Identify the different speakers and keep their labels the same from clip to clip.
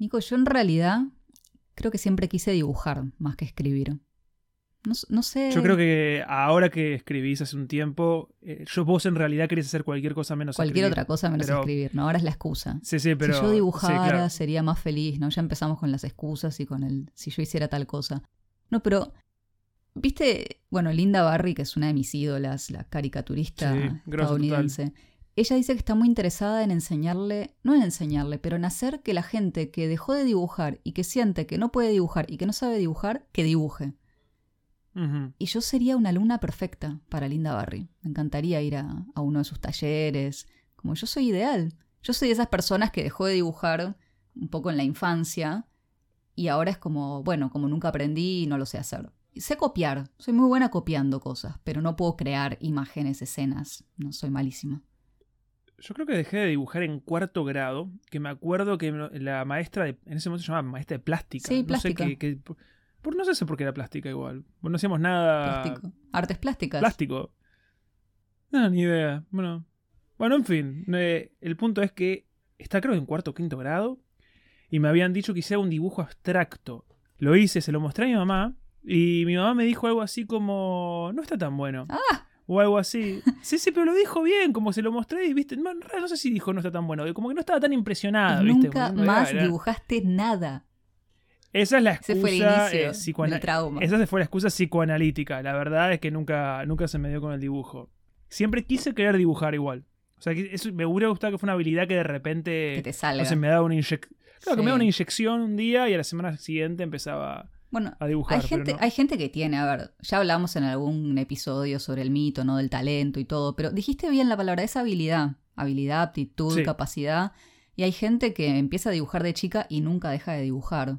Speaker 1: Nico, yo en realidad creo que siempre quise dibujar más que escribir. No, sé.
Speaker 2: Yo creo que ahora que escribís hace un tiempo, eh, yo vos en realidad querés hacer cualquier cosa menos
Speaker 1: Cualquier otra cosa menos escribir, ¿no? Ahora es la excusa.
Speaker 2: Sí, sí, pero.
Speaker 1: Si yo dibujara, sería más feliz, ¿no? Ya empezamos con las excusas y con el. Si yo hiciera tal cosa. No, pero. ¿Viste? Bueno, Linda Barry, que es una de mis ídolas, la caricaturista estadounidense. Ella dice que está muy interesada en enseñarle, no en enseñarle, pero en hacer que la gente que dejó de dibujar y que siente que no puede dibujar y que no sabe dibujar, que dibuje. Y yo sería una alumna perfecta para Linda Barry. Me encantaría ir a, uno de sus talleres. Como yo soy ideal. Yo soy de esas personas que dejó de dibujar un poco en la infancia y ahora es como, bueno, como nunca aprendí y no lo sé hacer. Sé copiar, soy muy buena copiando cosas, pero no puedo crear imágenes, escenas. No soy malísima.
Speaker 2: Yo creo que dejé de dibujar en cuarto grado, que me acuerdo que la maestra, de, en ese momento se llamaba maestra de plástica.
Speaker 1: Sí, plástica.
Speaker 2: No sé qué, por, no sé por qué era plástica igual. No hacíamos nada.
Speaker 1: Plástico. Artes plásticas.
Speaker 2: Plástico. No, ni idea. Bueno. Bueno, en fin. el punto es que está creo en cuarto o quinto grado. Y me habían dicho que hiciera un dibujo abstracto. Lo hice, se lo mostré a mi mamá. Y mi mamá me dijo algo así como. No está tan bueno.
Speaker 1: Ah
Speaker 2: o algo así. Sí, sí, pero lo dijo bien, como se lo mostré y viste, no, no sé si dijo no está tan bueno, como que no estaba tan impresionada, ¿viste?
Speaker 1: Nunca más dibujaste nada.
Speaker 2: Esa es la excusa
Speaker 1: fue el eh, trauma.
Speaker 2: Esa fue la excusa psicoanalítica. La verdad es que nunca, nunca se me dio con el dibujo. Siempre quise querer dibujar igual. O sea, eso me hubiera gustado que fue una habilidad que de repente.
Speaker 1: Que te salga.
Speaker 2: No sé, me daba una inyección. Claro, que me daba una inyección un día y a la semana siguiente empezaba
Speaker 1: bueno,
Speaker 2: a dibujar.
Speaker 1: Hay gente, hay gente que tiene, a ver, ya hablamos en algún episodio sobre el mito, ¿no? Del talento y todo, pero dijiste bien la palabra, es habilidad, habilidad, aptitud, capacidad. Y hay gente que empieza a dibujar de chica y nunca deja de dibujar.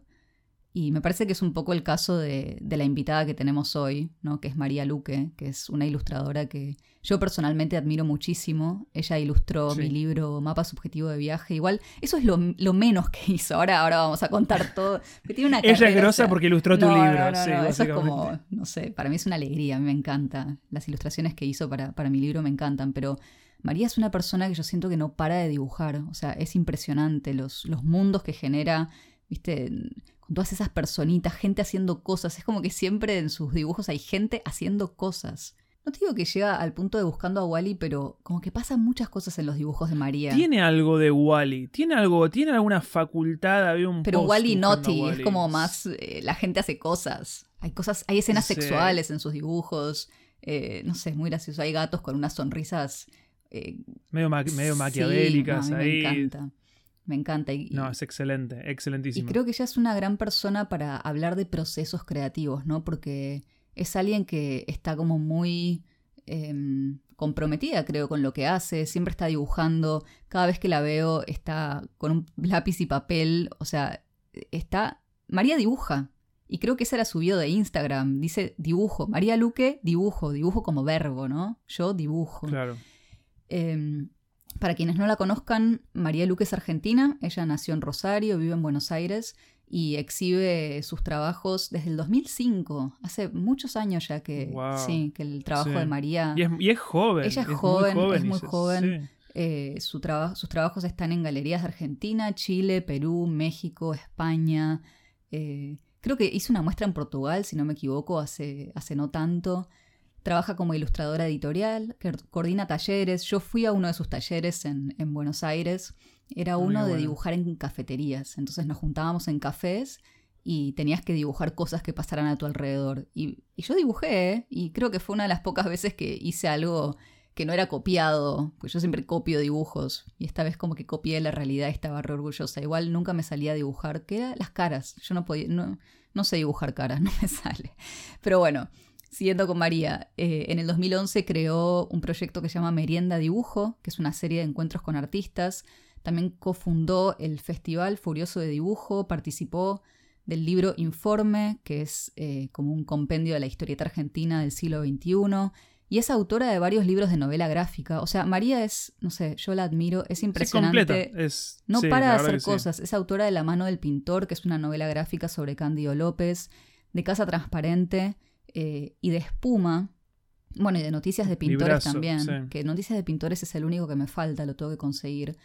Speaker 1: Y me parece que es un poco el caso de, la invitada que tenemos hoy, ¿no? que es María Luque, que es una ilustradora que yo personalmente admiro muchísimo. Ella ilustró mi libro Mapa Subjetivo de Viaje. Igual, eso es lo, menos que hizo. Ahora, ahora vamos a contar todo.
Speaker 2: Ella es grosa porque ilustró tu libro.
Speaker 1: sí, eso es como, no sé, para mí es una alegría, a mí me encanta. Las ilustraciones que hizo para, para mi libro me encantan, pero María es una persona que yo siento que no para de dibujar. O sea, es impresionante los, los mundos que genera. ¿Viste? todas esas personitas, gente haciendo cosas. Es como que siempre en sus dibujos hay gente haciendo cosas. No te digo que llega al punto de buscando a Wally, pero como que pasan muchas cosas en los dibujos de María.
Speaker 2: Tiene algo de Wally, tiene algo, tiene alguna facultad, había un
Speaker 1: Pero Wally Naughty es como más eh, la gente hace cosas. Hay cosas, hay escenas sexuales en sus dibujos. Eh, no sé, es muy gracioso. Hay gatos con unas sonrisas eh,
Speaker 2: medio, medio maquiavélicas ahí.
Speaker 1: Me encanta. Me encanta. Y,
Speaker 2: no, es excelente, excelentísimo.
Speaker 1: Y creo que ella es una gran persona para hablar de procesos creativos, ¿no? Porque es alguien que está como muy em, comprometida, creo, con lo que hace. Siempre está dibujando. Cada vez que la veo está con un lápiz y papel. O sea, está... María dibuja. Y creo que esa era su video de Instagram. Dice dibujo. María Luque, dibujo. Dibujo como verbo, ¿no? Yo dibujo.
Speaker 2: Claro.
Speaker 1: Eh, para quienes no la conozcan, María Luque es argentina, ella nació en Rosario, vive en Buenos Aires y exhibe sus trabajos desde el 2005, hace muchos años ya que, sí, que el trabajo de María...
Speaker 2: Y es, joven.
Speaker 1: Ella es, joven, es muy joven. Eh, sus trabajos están en galerías de Argentina, Chile, Perú, México, España. Eh, creo que hizo una muestra en Portugal, si no me equivoco, hace, hace no tanto. Trabaja como ilustradora editorial, que coordina talleres. Yo fui a uno de sus talleres en, Buenos Aires. Era uno de dibujar en cafeterías. Entonces nos juntábamos en cafés y tenías que dibujar cosas que pasaran a tu alrededor. Y, yo dibujé, ¿eh? y creo que fue una de las pocas veces que hice algo que no era copiado, pues yo siempre copio dibujos, y esta vez como que copié la realidad y estaba re orgullosa. Igual nunca me salía a dibujar, que eran las caras. Yo no podía, no, no sé dibujar caras, no me sale. Pero bueno, Siguiendo con María, eh, en el 2011 creó un proyecto que se llama Merienda Dibujo, que es una serie de encuentros con artistas. También cofundó el Festival Furioso de Dibujo, participó del libro Informe, que es eh, como un compendio de la historieta argentina del siglo XXI, y es autora de varios libros de novela gráfica. O sea, María es, no sé, yo la admiro, es impresionante.
Speaker 2: Es,
Speaker 1: no para de hacer cosas. Es autora de La mano del pintor, que es una novela gráfica sobre Cándido López, de Casa Transparente, eh, y de espuma. Bueno, y de noticias de pintores también. Que noticias de pintores es el único que me falta, lo tengo que conseguir.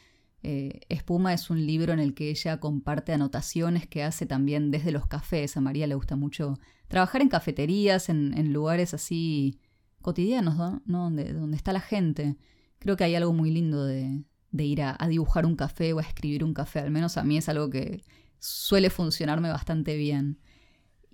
Speaker 1: Eh, Espuma es un libro en el que ella comparte anotaciones que hace también desde los cafés. A María le gusta mucho trabajar en cafeterías, en, lugares así cotidianos, ¿no? Donde, donde, está la gente. Creo que hay algo muy lindo de, ir a, dibujar un café o a escribir un café. Al menos a mí es algo que suele funcionarme bastante bien.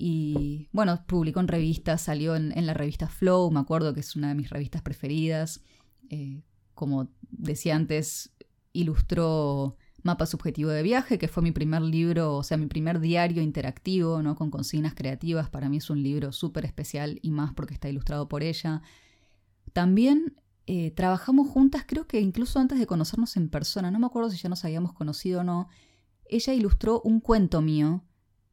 Speaker 1: Y bueno, publicó en revistas, salió en, la revista Flow, me acuerdo que es una de mis revistas preferidas. Eh, como decía antes, ilustró Mapa Subjetivo de Viaje, que fue mi primer libro, o sea, mi primer diario interactivo, ¿no? Con consignas creativas. Para mí es un libro súper especial y más porque está ilustrado por ella. También eh, trabajamos juntas, creo que incluso antes de conocernos en persona, no me acuerdo si ya nos habíamos conocido o no. Ella ilustró un cuento mío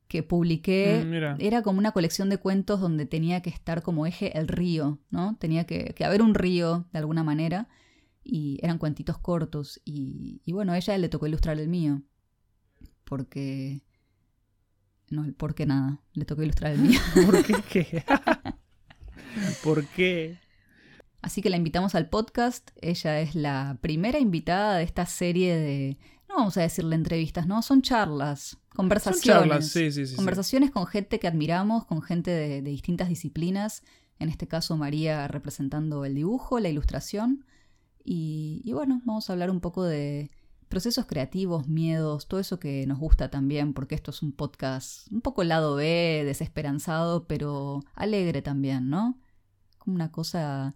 Speaker 1: que publiqué. Mm, era como una colección de cuentos donde tenía que estar como eje el río, ¿no? Tenía que, que haber un río de alguna manera y eran cuentitos cortos y, bueno, a ella le tocó ilustrar el mío porque... No, ¿por qué nada? Le tocó ilustrar el mío.
Speaker 2: ¿Por qué ¿Por qué?
Speaker 1: Así que la invitamos al podcast. Ella es la primera invitada de esta serie de, no vamos a decirle entrevistas, ¿no? Son charlas, conversaciones. Son charlas, sí, sí, sí. Conversaciones con gente que admiramos, con gente de distintas disciplinas. En este caso, María representando el dibujo, la ilustración. Y, bueno, vamos a hablar un poco de procesos creativos, miedos, todo eso que nos gusta también, porque esto es un podcast un poco lado B, desesperanzado, pero alegre también, ¿no? Como una cosa...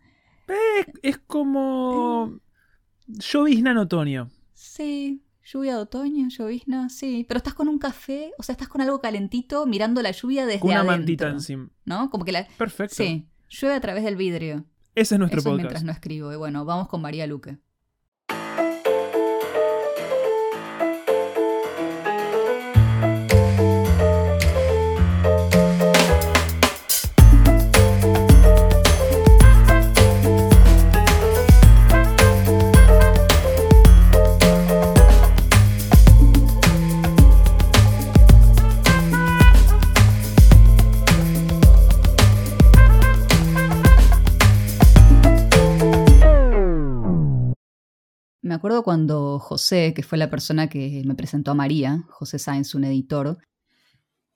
Speaker 2: es como... Llovizna en otoño.
Speaker 1: Sí, lluvia de otoño, llovizna, sí. Pero estás con un café, o sea, estás con algo calentito mirando la lluvia desde con una mantita encima. ¿No? Como que la...
Speaker 2: Perfecto.
Speaker 1: Sí, llueve a través del vidrio.
Speaker 2: Ese es nuestro
Speaker 1: Eso
Speaker 2: podcast.
Speaker 1: mientras no escribo. Y bueno, vamos con María Luque. Acuerdo cuando José, que fue la persona que me presentó a María, José Sáenz, un editor,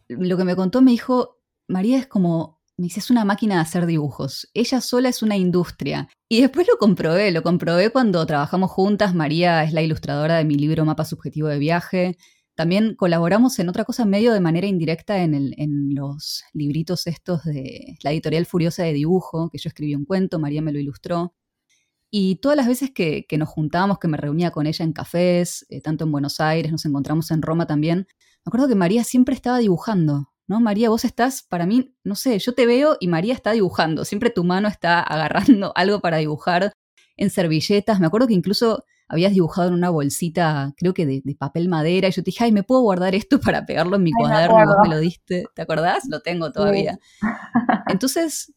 Speaker 1: lo que me contó me dijo, María es como, me dice, es una máquina de hacer dibujos, ella sola es una industria. Y después lo comprobé, lo comprobé cuando trabajamos juntas, María es la ilustradora de mi libro Mapa Subjetivo de Viaje, también colaboramos en otra cosa medio de manera indirecta en, en, los libritos estos de la editorial Furiosa de Dibujo, que yo escribí un cuento, María me lo ilustró. Y todas las veces que, nos juntábamos, que me reunía con ella en cafés, eh, tanto en Buenos Aires, nos encontramos en Roma también, me acuerdo que María siempre estaba dibujando, ¿no? María, vos estás, para mí, no sé, yo te veo y María está dibujando, siempre tu mano está agarrando algo para dibujar en servilletas, me acuerdo que incluso habías dibujado en una bolsita, creo que de, papel madera, y yo te dije, ay, ¿me puedo guardar esto para pegarlo en mi cuaderno? Y vos me lo diste, ¿te acordás? Lo tengo todavía. Entonces,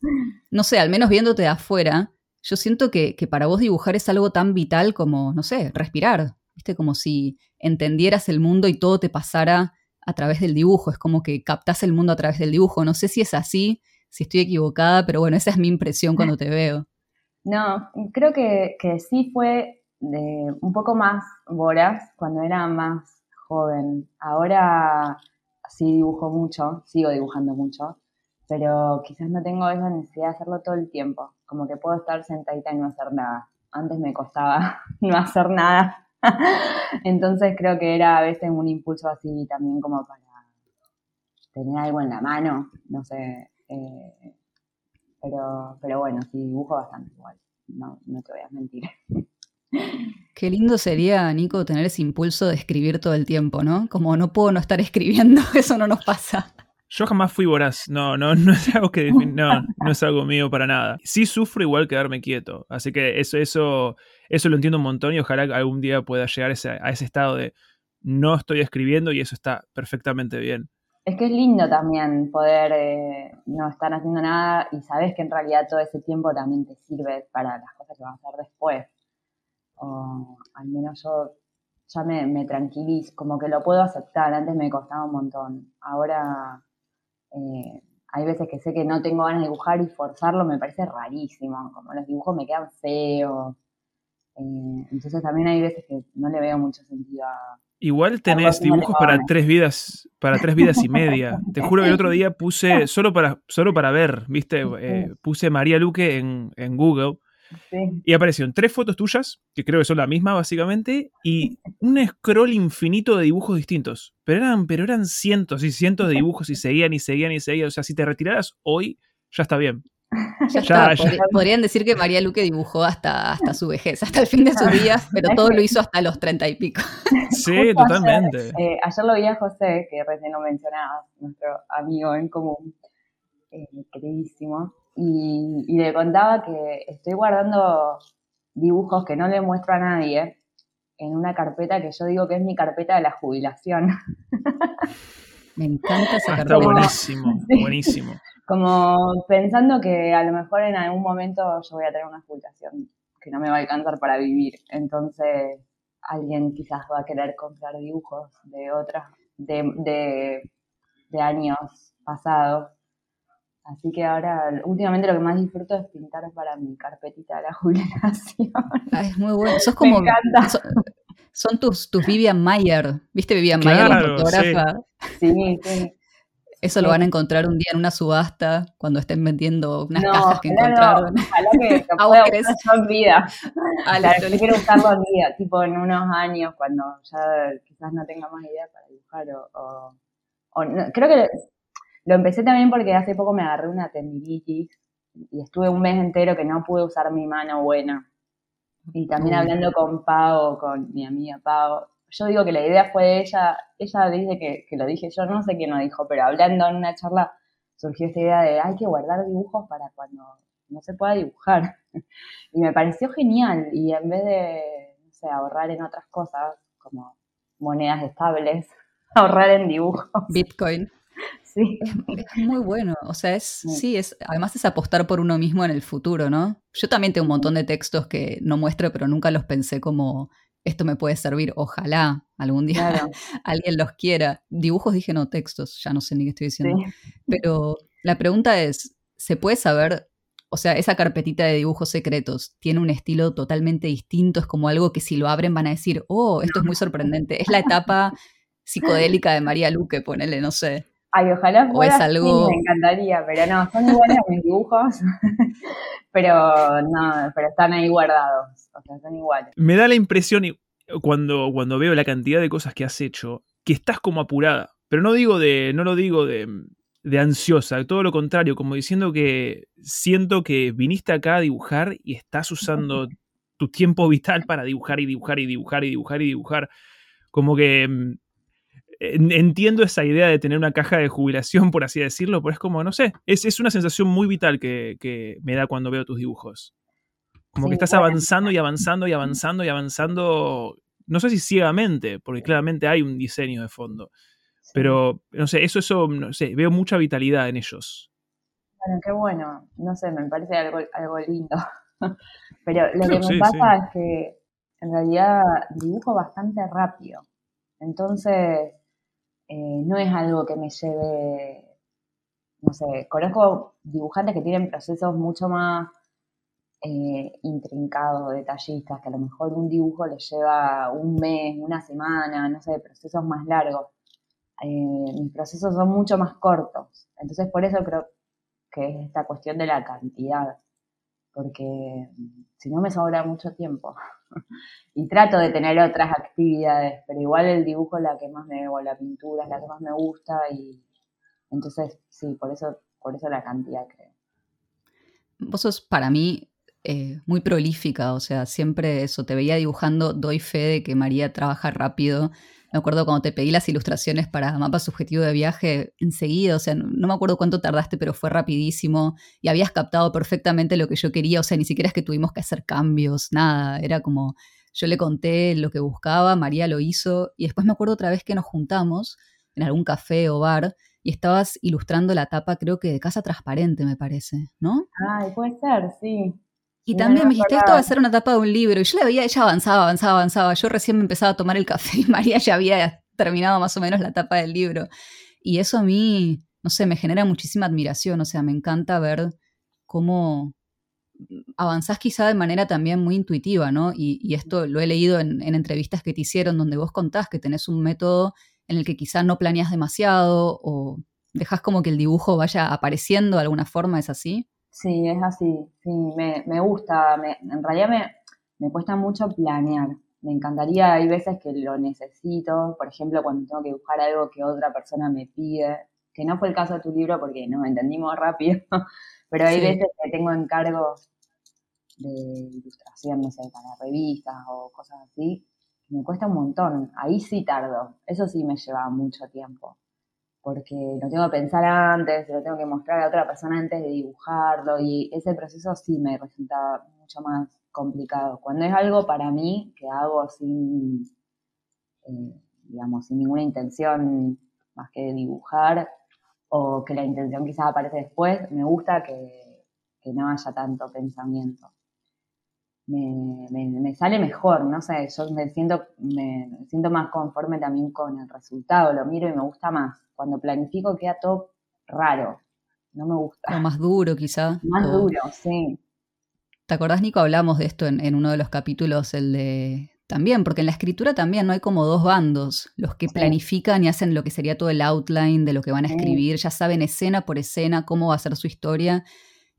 Speaker 1: no sé, al menos viéndote de afuera, yo siento que, para vos dibujar es algo tan vital como, no sé, respirar. ¿Viste? Como si entendieras el mundo y todo te pasara a través del dibujo. Es como que captás el mundo a través del dibujo. No sé si es así, si estoy equivocada, pero bueno, esa es mi impresión cuando te veo.
Speaker 3: No, creo que, sí fue de un poco más voraz cuando era más joven. Ahora sí dibujo mucho, sigo dibujando mucho, pero quizás no tengo esa necesidad de hacerlo todo el tiempo como que puedo estar sentadita y no hacer nada. Antes me costaba no hacer nada. Entonces creo que era a veces un impulso así también como para tener algo en la mano, no sé. Eh, pero, pero bueno, sí, dibujo bastante igual, no, no te voy a mentir.
Speaker 1: Qué lindo sería, Nico, tener ese impulso de escribir todo el tiempo, ¿no? Como no puedo no estar escribiendo, eso no nos pasa.
Speaker 2: Yo jamás fui voraz, no, no, no es algo que no, no es algo mío para nada. Sí sufro igual quedarme quieto, así que eso, eso, eso lo entiendo un montón y ojalá algún día pueda llegar a ese, estado de no estoy escribiendo y eso está perfectamente bien.
Speaker 3: Es que es lindo también poder eh, no estar haciendo nada y sabes que en realidad todo ese tiempo también te sirve para las cosas que vas a hacer después. O al menos yo ya me, me tranquilizo, como que lo puedo aceptar. Antes me costaba un montón. Ahora eh, hay veces que sé que no tengo ganas de dibujar y forzarlo me parece rarísimo, como los dibujos me quedan feos. Eh, entonces también hay veces que no le veo mucho sentido a...
Speaker 2: Igual tenés dibujos para tres vidas, para tres vidas y media. Te juro que el otro día puse, solo para, solo para ver, viste, eh, puse María Luque en, en Google y aparecieron tres fotos tuyas, que creo que son la misma básicamente, y un scroll infinito de dibujos distintos. Pero eran, pero eran cientos y cientos de dibujos y seguían y seguían y seguían. O sea, si te retiraras hoy, ya está bien.
Speaker 1: Ya, Podrían decir que María Luque dibujó hasta, hasta su vejez, hasta el fin de sus días, pero todo lo hizo hasta los treinta y pico.
Speaker 2: Sí, totalmente.
Speaker 3: Eh, ayer, lo vi a José, que recién lo mencionabas, nuestro amigo en común, eh, queridísimo, y, le contaba que estoy guardando dibujos que no le muestro a nadie en una carpeta que yo digo que es mi carpeta de la jubilación.
Speaker 1: Me encanta esa
Speaker 2: ah,
Speaker 1: carpeta.
Speaker 2: Está buenísimo, buenísimo.
Speaker 3: Como pensando que a lo mejor en algún momento yo voy a tener una jubilación que no me va a alcanzar para vivir. Entonces alguien quizás va a querer comprar dibujos de otras, de, de años pasados Así que ahora, últimamente lo que más disfruto es pintar para mi carpetita de la jubilación.
Speaker 1: Ah, es muy bueno. Sos como. Me encanta. Son, tus, tus Vivian Mayer. ¿Viste Vivian Mayer, la fotógrafa?
Speaker 3: Sí, sí.
Speaker 1: Eso lo van a encontrar un día en una subasta cuando estén vendiendo unas cajas que encontraron.
Speaker 3: No, ojalá que lo pueda usar en vida. claro, quiero usarlo en vida, tipo en unos años cuando ya quizás no tenga más idea para dibujar o, o, creo que lo empecé también porque hace poco me agarré una tendinitis y estuve un mes entero que no pude usar mi mano buena. Y también hablando con Pau, con mi amiga Pau, yo digo que la idea fue de ella, ella dice que, que lo dije yo, no sé quién lo dijo, pero hablando en una charla surgió esta idea de hay que guardar dibujos para cuando no se pueda dibujar. Y me pareció genial y en vez de, no sé, ahorrar en otras cosas como monedas estables, ahorrar en dibujos.
Speaker 1: Bitcoin.
Speaker 3: Sí.
Speaker 1: Es, muy bueno. O sea, es, sí. es, además es apostar por uno mismo en el futuro, ¿no? Yo también tengo un montón de textos que no muestro, pero nunca los pensé como esto me puede servir. Ojalá algún día alguien los quiera. Dibujos dije no, textos, ya no sé ni qué estoy diciendo. Pero la pregunta es, ¿se puede saber? O sea, esa carpetita de dibujos secretos tiene un estilo totalmente distinto, es como algo que si lo abren van a decir, oh, esto es muy sorprendente. Es la etapa psicodélica de María Luque, ponele, no sé.
Speaker 3: Ay, ojalá fuera, es algo... me encantaría, pero no, son iguales a mis dibujos, pero no, pero están ahí guardados, o sea, son iguales.
Speaker 2: Me da la impresión cuando, cuando veo la cantidad de cosas que has hecho, que estás como apurada, pero no digo de, no lo digo de, de ansiosa, todo lo contrario, como diciendo que siento que viniste acá a dibujar y estás usando tu tiempo vital para dibujar y dibujar y dibujar y dibujar y dibujar. Como que mm, entiendo esa idea de tener una caja de jubilación, por así decirlo, pero es como, no sé, es, es una sensación muy vital que, me da cuando veo tus dibujos. Como que estás avanzando y avanzando y avanzando y avanzando, no sé si ciegamente, porque claramente hay un diseño de fondo, pero no sé, eso, eso, no sé, veo mucha vitalidad en ellos.
Speaker 3: Bueno, qué bueno, no sé, me parece algo, algo lindo. pero lo que me pasa es que en realidad dibujo bastante rápido. Entonces, eh, no es algo que me lleve, no sé, conozco dibujantes que tienen procesos mucho más eh, intrincados, detallistas, que a lo mejor un dibujo les lleva un mes, una semana, no sé, procesos más largos. Eh, mis procesos son mucho más cortos, entonces por eso creo que es esta cuestión de la cantidad, porque si no me sobra mucho tiempo. y trato de tener otras actividades, pero igual el dibujo es la que más me, o la pintura es la que más me gusta y entonces sí, por eso, por eso la cantidad creo.
Speaker 1: Vos sos para mí eh, muy prolífica, o sea, siempre eso, te veía dibujando, doy fe de que María trabaja rápido. Me acuerdo cuando te pedí las ilustraciones para mapa subjetivo de viaje, enseguida, o sea, no, me acuerdo cuánto tardaste, pero fue rapidísimo y habías captado perfectamente lo que yo quería, o sea, ni siquiera es que tuvimos que hacer cambios, nada, era como, yo le conté lo que buscaba, María lo hizo y después me acuerdo otra vez que nos juntamos en algún café o bar y estabas ilustrando la tapa, creo que de Casa Transparente, me parece, ¿no?
Speaker 3: Ay, puede ser, sí.
Speaker 1: Y también me dijiste, esto va a ser una tapa de un libro. Y yo la veía, ella avanzaba, avanzaba, avanzaba. Yo recién me empezaba a tomar el café y María ya había terminado más o menos la tapa del libro. Y eso a mí, no sé, me genera muchísima admiración. O sea, me encanta ver cómo avanzás quizá de manera también muy intuitiva, ¿no? Y, esto lo he leído en, entrevistas que te hicieron donde vos contás que tenés un método en el que quizá no planeas demasiado o dejas como que el dibujo vaya apareciendo de alguna forma, ¿es así?
Speaker 3: Sí, es así, sí, me, me gusta, en realidad me, me cuesta mucho planear, me encantaría, hay veces que lo necesito, por ejemplo, cuando tengo que dibujar algo que otra persona me pide, que no fue el caso de tu libro porque no entendimos rápido, pero hay veces que tengo encargos de ilustración, no sé, para revistas o cosas así, me cuesta un montón. Ahí sí tardo, eso sí me lleva mucho tiempo, porque lo tengo que pensar antes, lo tengo que mostrar a otra persona antes de dibujarlo y ese proceso sí me resulta mucho más complicado. Cuando es algo para mí que hago sin, eh, digamos, sin ninguna intención más que dibujar, o que la intención quizás aparece después, me gusta que, no haya tanto pensamiento. Me, sale mejor, no sé, yo me siento, me, siento más conforme también con el resultado, lo miro y me gusta más. Cuando planifico queda todo raro, no me gusta.
Speaker 1: O más duro quizá.
Speaker 3: Más duro, sí.
Speaker 1: ¿Te acordás, Nico? Hablamos de esto en, en, uno de los capítulos, el de también, porque en la escritura también no hay como dos bandos, los que planifican y hacen lo que sería todo el outline de lo que van a escribir, ya saben escena por escena cómo va a ser su historia,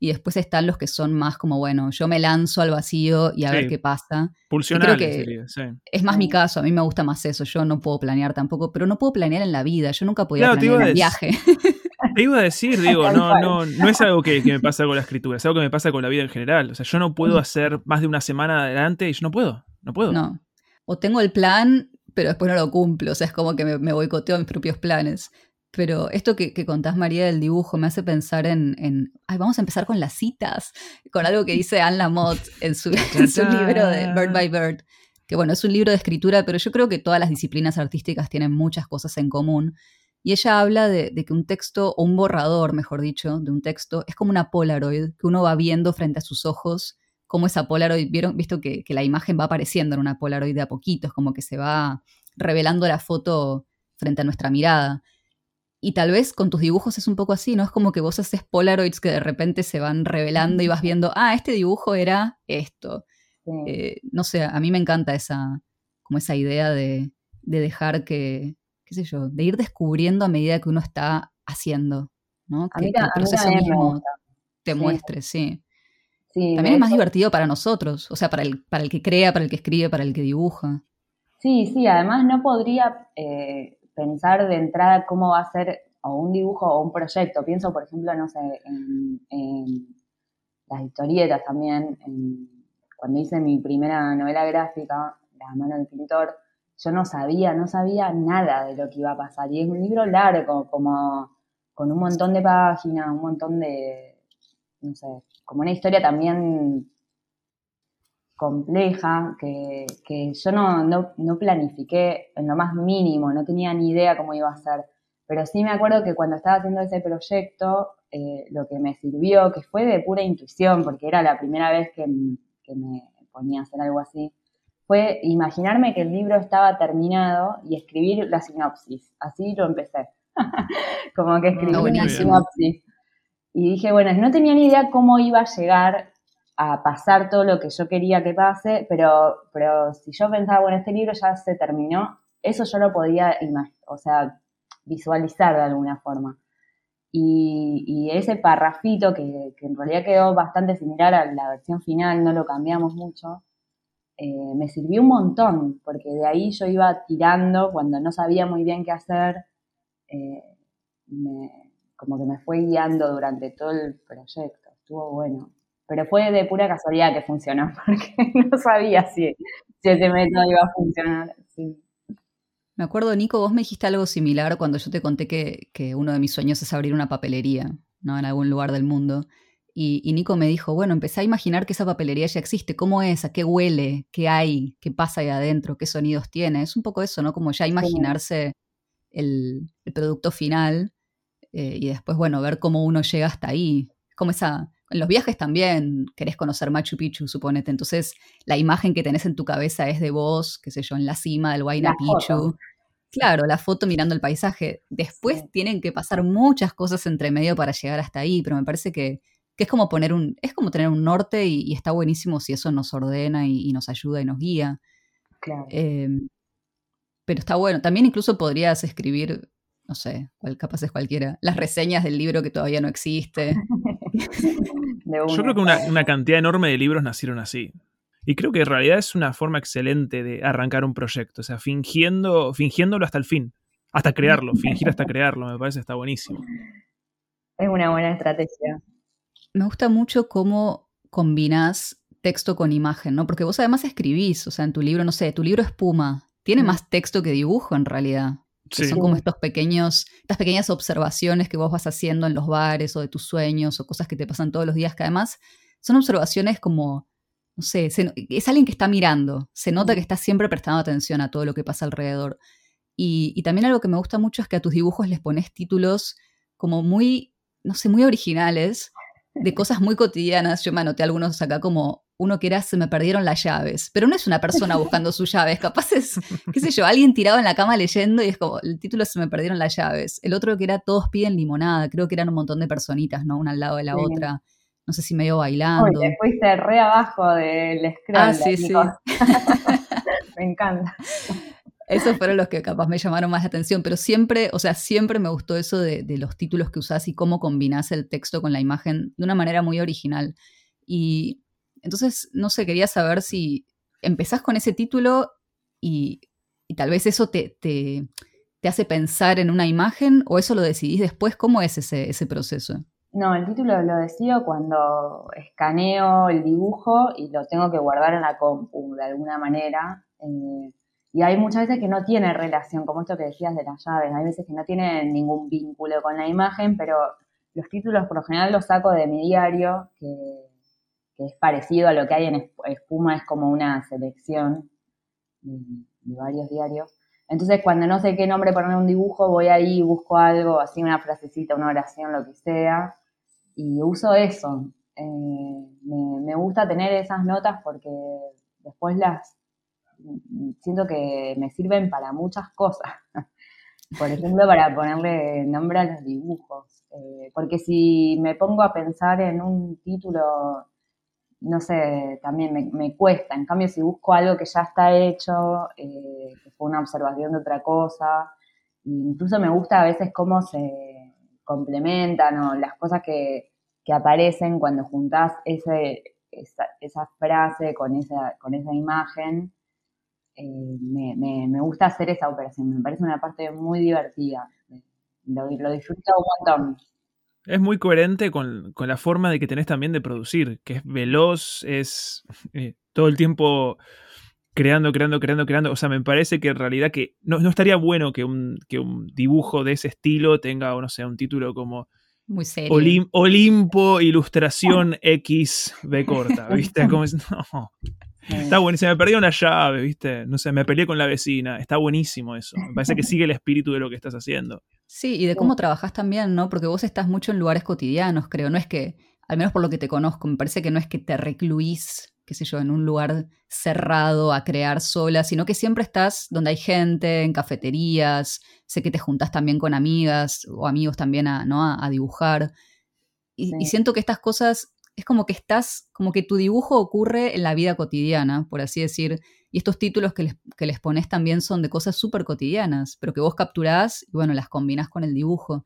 Speaker 1: y después están los que son más como, bueno, yo me lanzo al vacío y a ver qué pasa.
Speaker 2: Pulsionales sería, sí.
Speaker 1: Es más mi caso, a mí me gusta más eso, yo no puedo planear tampoco, pero no puedo planear en la vida, yo nunca podía planear en el viaje.
Speaker 2: Te iba a decir, digo, no, no, no es algo que, que, me pasa con la escritura, es algo que me pasa con la vida en general. O sea, yo no puedo hacer más de una semana adelante y yo no puedo. No puedo.
Speaker 1: No. O tengo el plan, pero después no lo cumplo. O sea, es como que me, boicoteo mis propios planes. Pero esto que, contás, María, del dibujo, me hace pensar en, en, Ay, vamos a empezar con las citas, con algo que dice Anne Lamott en su, libro de Bird by Bird. Que bueno, es un libro de escritura, pero yo creo que todas las disciplinas artísticas tienen muchas cosas en común. Y ella habla de, de, que un texto, o un borrador, mejor dicho, de un texto, es como una Polaroid que uno va viendo frente a sus ojos cómo esa Polaroid, vieron, visto que, la imagen va apareciendo en una Polaroid de a poquitos, como que se va revelando la foto frente a nuestra mirada. Y tal vez con tus dibujos es un poco así, ¿no? Es como que vos haces Polaroids que de repente se van revelando y vas viendo, ah, este dibujo era esto. Eh, no sé, a mí me encanta esa, como esa idea de, dejar que, qué sé yo, de ir descubriendo a medida que uno está haciendo, ¿no? que, el proceso mismo te muestre, sí. También es más divertido para nosotros, o sea, para el, para el que crea, para el que escribe, para el que dibuja.
Speaker 3: Sí, sí, además no podría eh, pensar de entrada cómo va a ser o un dibujo o un proyecto. Pienso, por ejemplo, no sé, en, las historietas también. cuando hice mi primera novela gráfica, La mano del pintor, yo no sabía, no sabía nada de lo que iba a pasar. Y es un libro largo, como con un montón de páginas, un montón de, no sé, como una historia también compleja, que, yo no, no, planifiqué en lo más mínimo, no tenía ni idea cómo iba a ser. Pero sí me acuerdo que cuando estaba haciendo ese proyecto, eh, lo que me sirvió, que fue de pura intuición, porque era la primera vez que, me ponía a hacer algo así, fue imaginarme que el libro estaba terminado y escribir la sinopsis. Así lo empecé. Como que escribí una sinopsis. Y dije, bueno, no tenía ni idea cómo iba a llegar a pasar todo lo que yo quería que pase, pero, pero si yo pensaba, bueno, este libro ya se terminó, eso yo lo podía, o sea, visualizar de alguna forma. Y, ese parrafito, que, en realidad quedó bastante similar a la versión final, no lo cambiamos mucho, eh, me sirvió un montón, porque de ahí yo iba tirando cuando no sabía muy bien qué hacer. Eh, me, como que me fue guiando durante todo el proyecto. Estuvo bueno. Pero fue de pura casualidad que funcionó, porque no sabía si, ese método iba a funcionar.
Speaker 1: Me acuerdo, Nico, vos me dijiste algo similar cuando yo te conté que, que uno de mis sueños es abrir una papelería, ¿no? En algún lugar del mundo. Y, y, Nico me dijo, bueno, empecé a imaginar que esa papelería ya existe, cómo es, a qué huele, qué hay, qué pasa ahí adentro, qué sonidos tiene. Es un poco eso, ¿no? Como ya imaginarse el, el, producto final eh, y después, bueno, ver cómo uno llega hasta ahí. Como esa, en los viajes también querés conocer Machu Picchu, suponete. Entonces, la imagen que tenés en tu cabeza es de vos, qué sé yo, en la cima del Huayna Picchu. Claro, la foto mirando el paisaje. Después tienen que pasar muchas cosas entre medio para llegar hasta ahí, pero me parece que, que es como poner un, es como tener un norte y, está buenísimo si eso nos ordena y, nos ayuda y nos guía.
Speaker 3: Claro.
Speaker 1: Em, pero está bueno. También incluso podrías escribir, no sé, cual, capaz es cualquiera, las reseñas del libro que todavía no existe.
Speaker 2: Yo creo que una, una cantidad enorme de libros nacieron así. Y creo que en realidad es una forma excelente de arrancar un proyecto, o sea, fingiendo, fingiéndolo hasta el fin, hasta crearlo, fingir hasta crearlo, me parece está buenísimo.
Speaker 3: Es una buena estrategia.
Speaker 1: Me gusta mucho cómo combinas texto con imagen, ¿no? Porque vos además escribís, o sea, en tu libro, no sé, tu libro Espuma, tiene más texto que dibujo en realidad. Que son como estos pequeños, estas pequeñas observaciones que vos vas haciendo en los bares o de tus sueños o cosas que te pasan todos los días, que además son observaciones como no sé, es alguien que está mirando, se nota que está siempre prestando atención a todo lo que pasa alrededor. Y, también algo que me gusta mucho es que a tus dibujos les pones títulos como muy, no sé, muy originales, de cosas muy cotidianas. Yo me anoté algunos acá como uno que era se me perdieron las llaves, pero no es una persona buscando sus llaves, capaz es, qué sé yo, alguien tirado en la cama leyendo y es como, el título se me perdieron las llaves. El otro que era todos piden limonada, creo que eran un montón de personitas, ¿no? Una al lado de la otra no sé si medio bailando.
Speaker 3: Uy, te fuiste re abajo del scroll. Ah, sí, sí. me encanta.
Speaker 1: Esos fueron los que capaz me llamaron más la atención, pero siempre, o sea, siempre me gustó eso de, los títulos que usás y cómo combinás el texto con la imagen de una manera muy original. Y entonces, no sé, quería saber si empezás con ese título y, tal vez eso te, te, hace pensar en una imagen o eso lo decidís después. ¿Cómo es ese, ese proceso?
Speaker 3: No, el título lo decido cuando escaneo el dibujo y lo tengo que guardar en la compu de alguna manera. Eh, y hay muchas veces que no tiene relación, como esto que decías de las llaves, hay veces que no tiene ningún vínculo con la imagen, pero los títulos por lo general los saco de mi diario, que, es parecido a lo que hay en Espuma, es como una selección de, varios diarios. Entonces, cuando no sé qué nombre poner un dibujo, voy ahí, busco algo, así una frasecita, una oración, lo que sea, y uso eso. Eh, me, gusta tener esas notas porque después las siento que me sirven para muchas cosas. Por ejemplo, para ponerle nombre a los dibujos. Eh, porque si me pongo a pensar en un título, no sé, también me, cuesta. En cambio, si busco algo que ya está hecho, eh, que fue una observación de otra cosa, incluso me gusta a veces cómo se complementan o las cosas que, aparecen cuando juntás ese, esa, frase con esa, con esa imagen. Eh, me, gusta hacer esa operación, me parece una parte muy divertida. Lo, lo disfruto un montón.
Speaker 2: Es muy coherente con, la forma de que tenés también de producir, que es veloz, es eh, todo el tiempo creando, creando, creando, creando. O sea, me parece que en realidad que no, estaría bueno que un, que un dibujo de ese estilo tenga, no sé, un título como
Speaker 1: muy serio.
Speaker 2: Olimpo Ilustración X B corta, ¿viste? Como, no. Está bueno, se me perdió una llave, ¿viste? No sé, me peleé con la vecina. Está buenísimo eso. Me parece que sigue el espíritu de lo que estás haciendo.
Speaker 1: Sí, y de cómo trabajas también, ¿no? Porque vos estás mucho en lugares cotidianos, creo. No es que, al menos por lo que te conozco, me parece que no es que te recluís qué sé yo, en un lugar cerrado a crear sola, sino que siempre estás donde hay gente, en cafeterías, sé que te juntas también con amigas o amigos también a, ¿no? a, dibujar. Y, siento que estas cosas es como que estás, como que tu dibujo ocurre en la vida cotidiana, por así decir. Y estos títulos que les, que les pones también son de cosas súper cotidianas, pero que vos capturás y bueno, las combinás con el dibujo.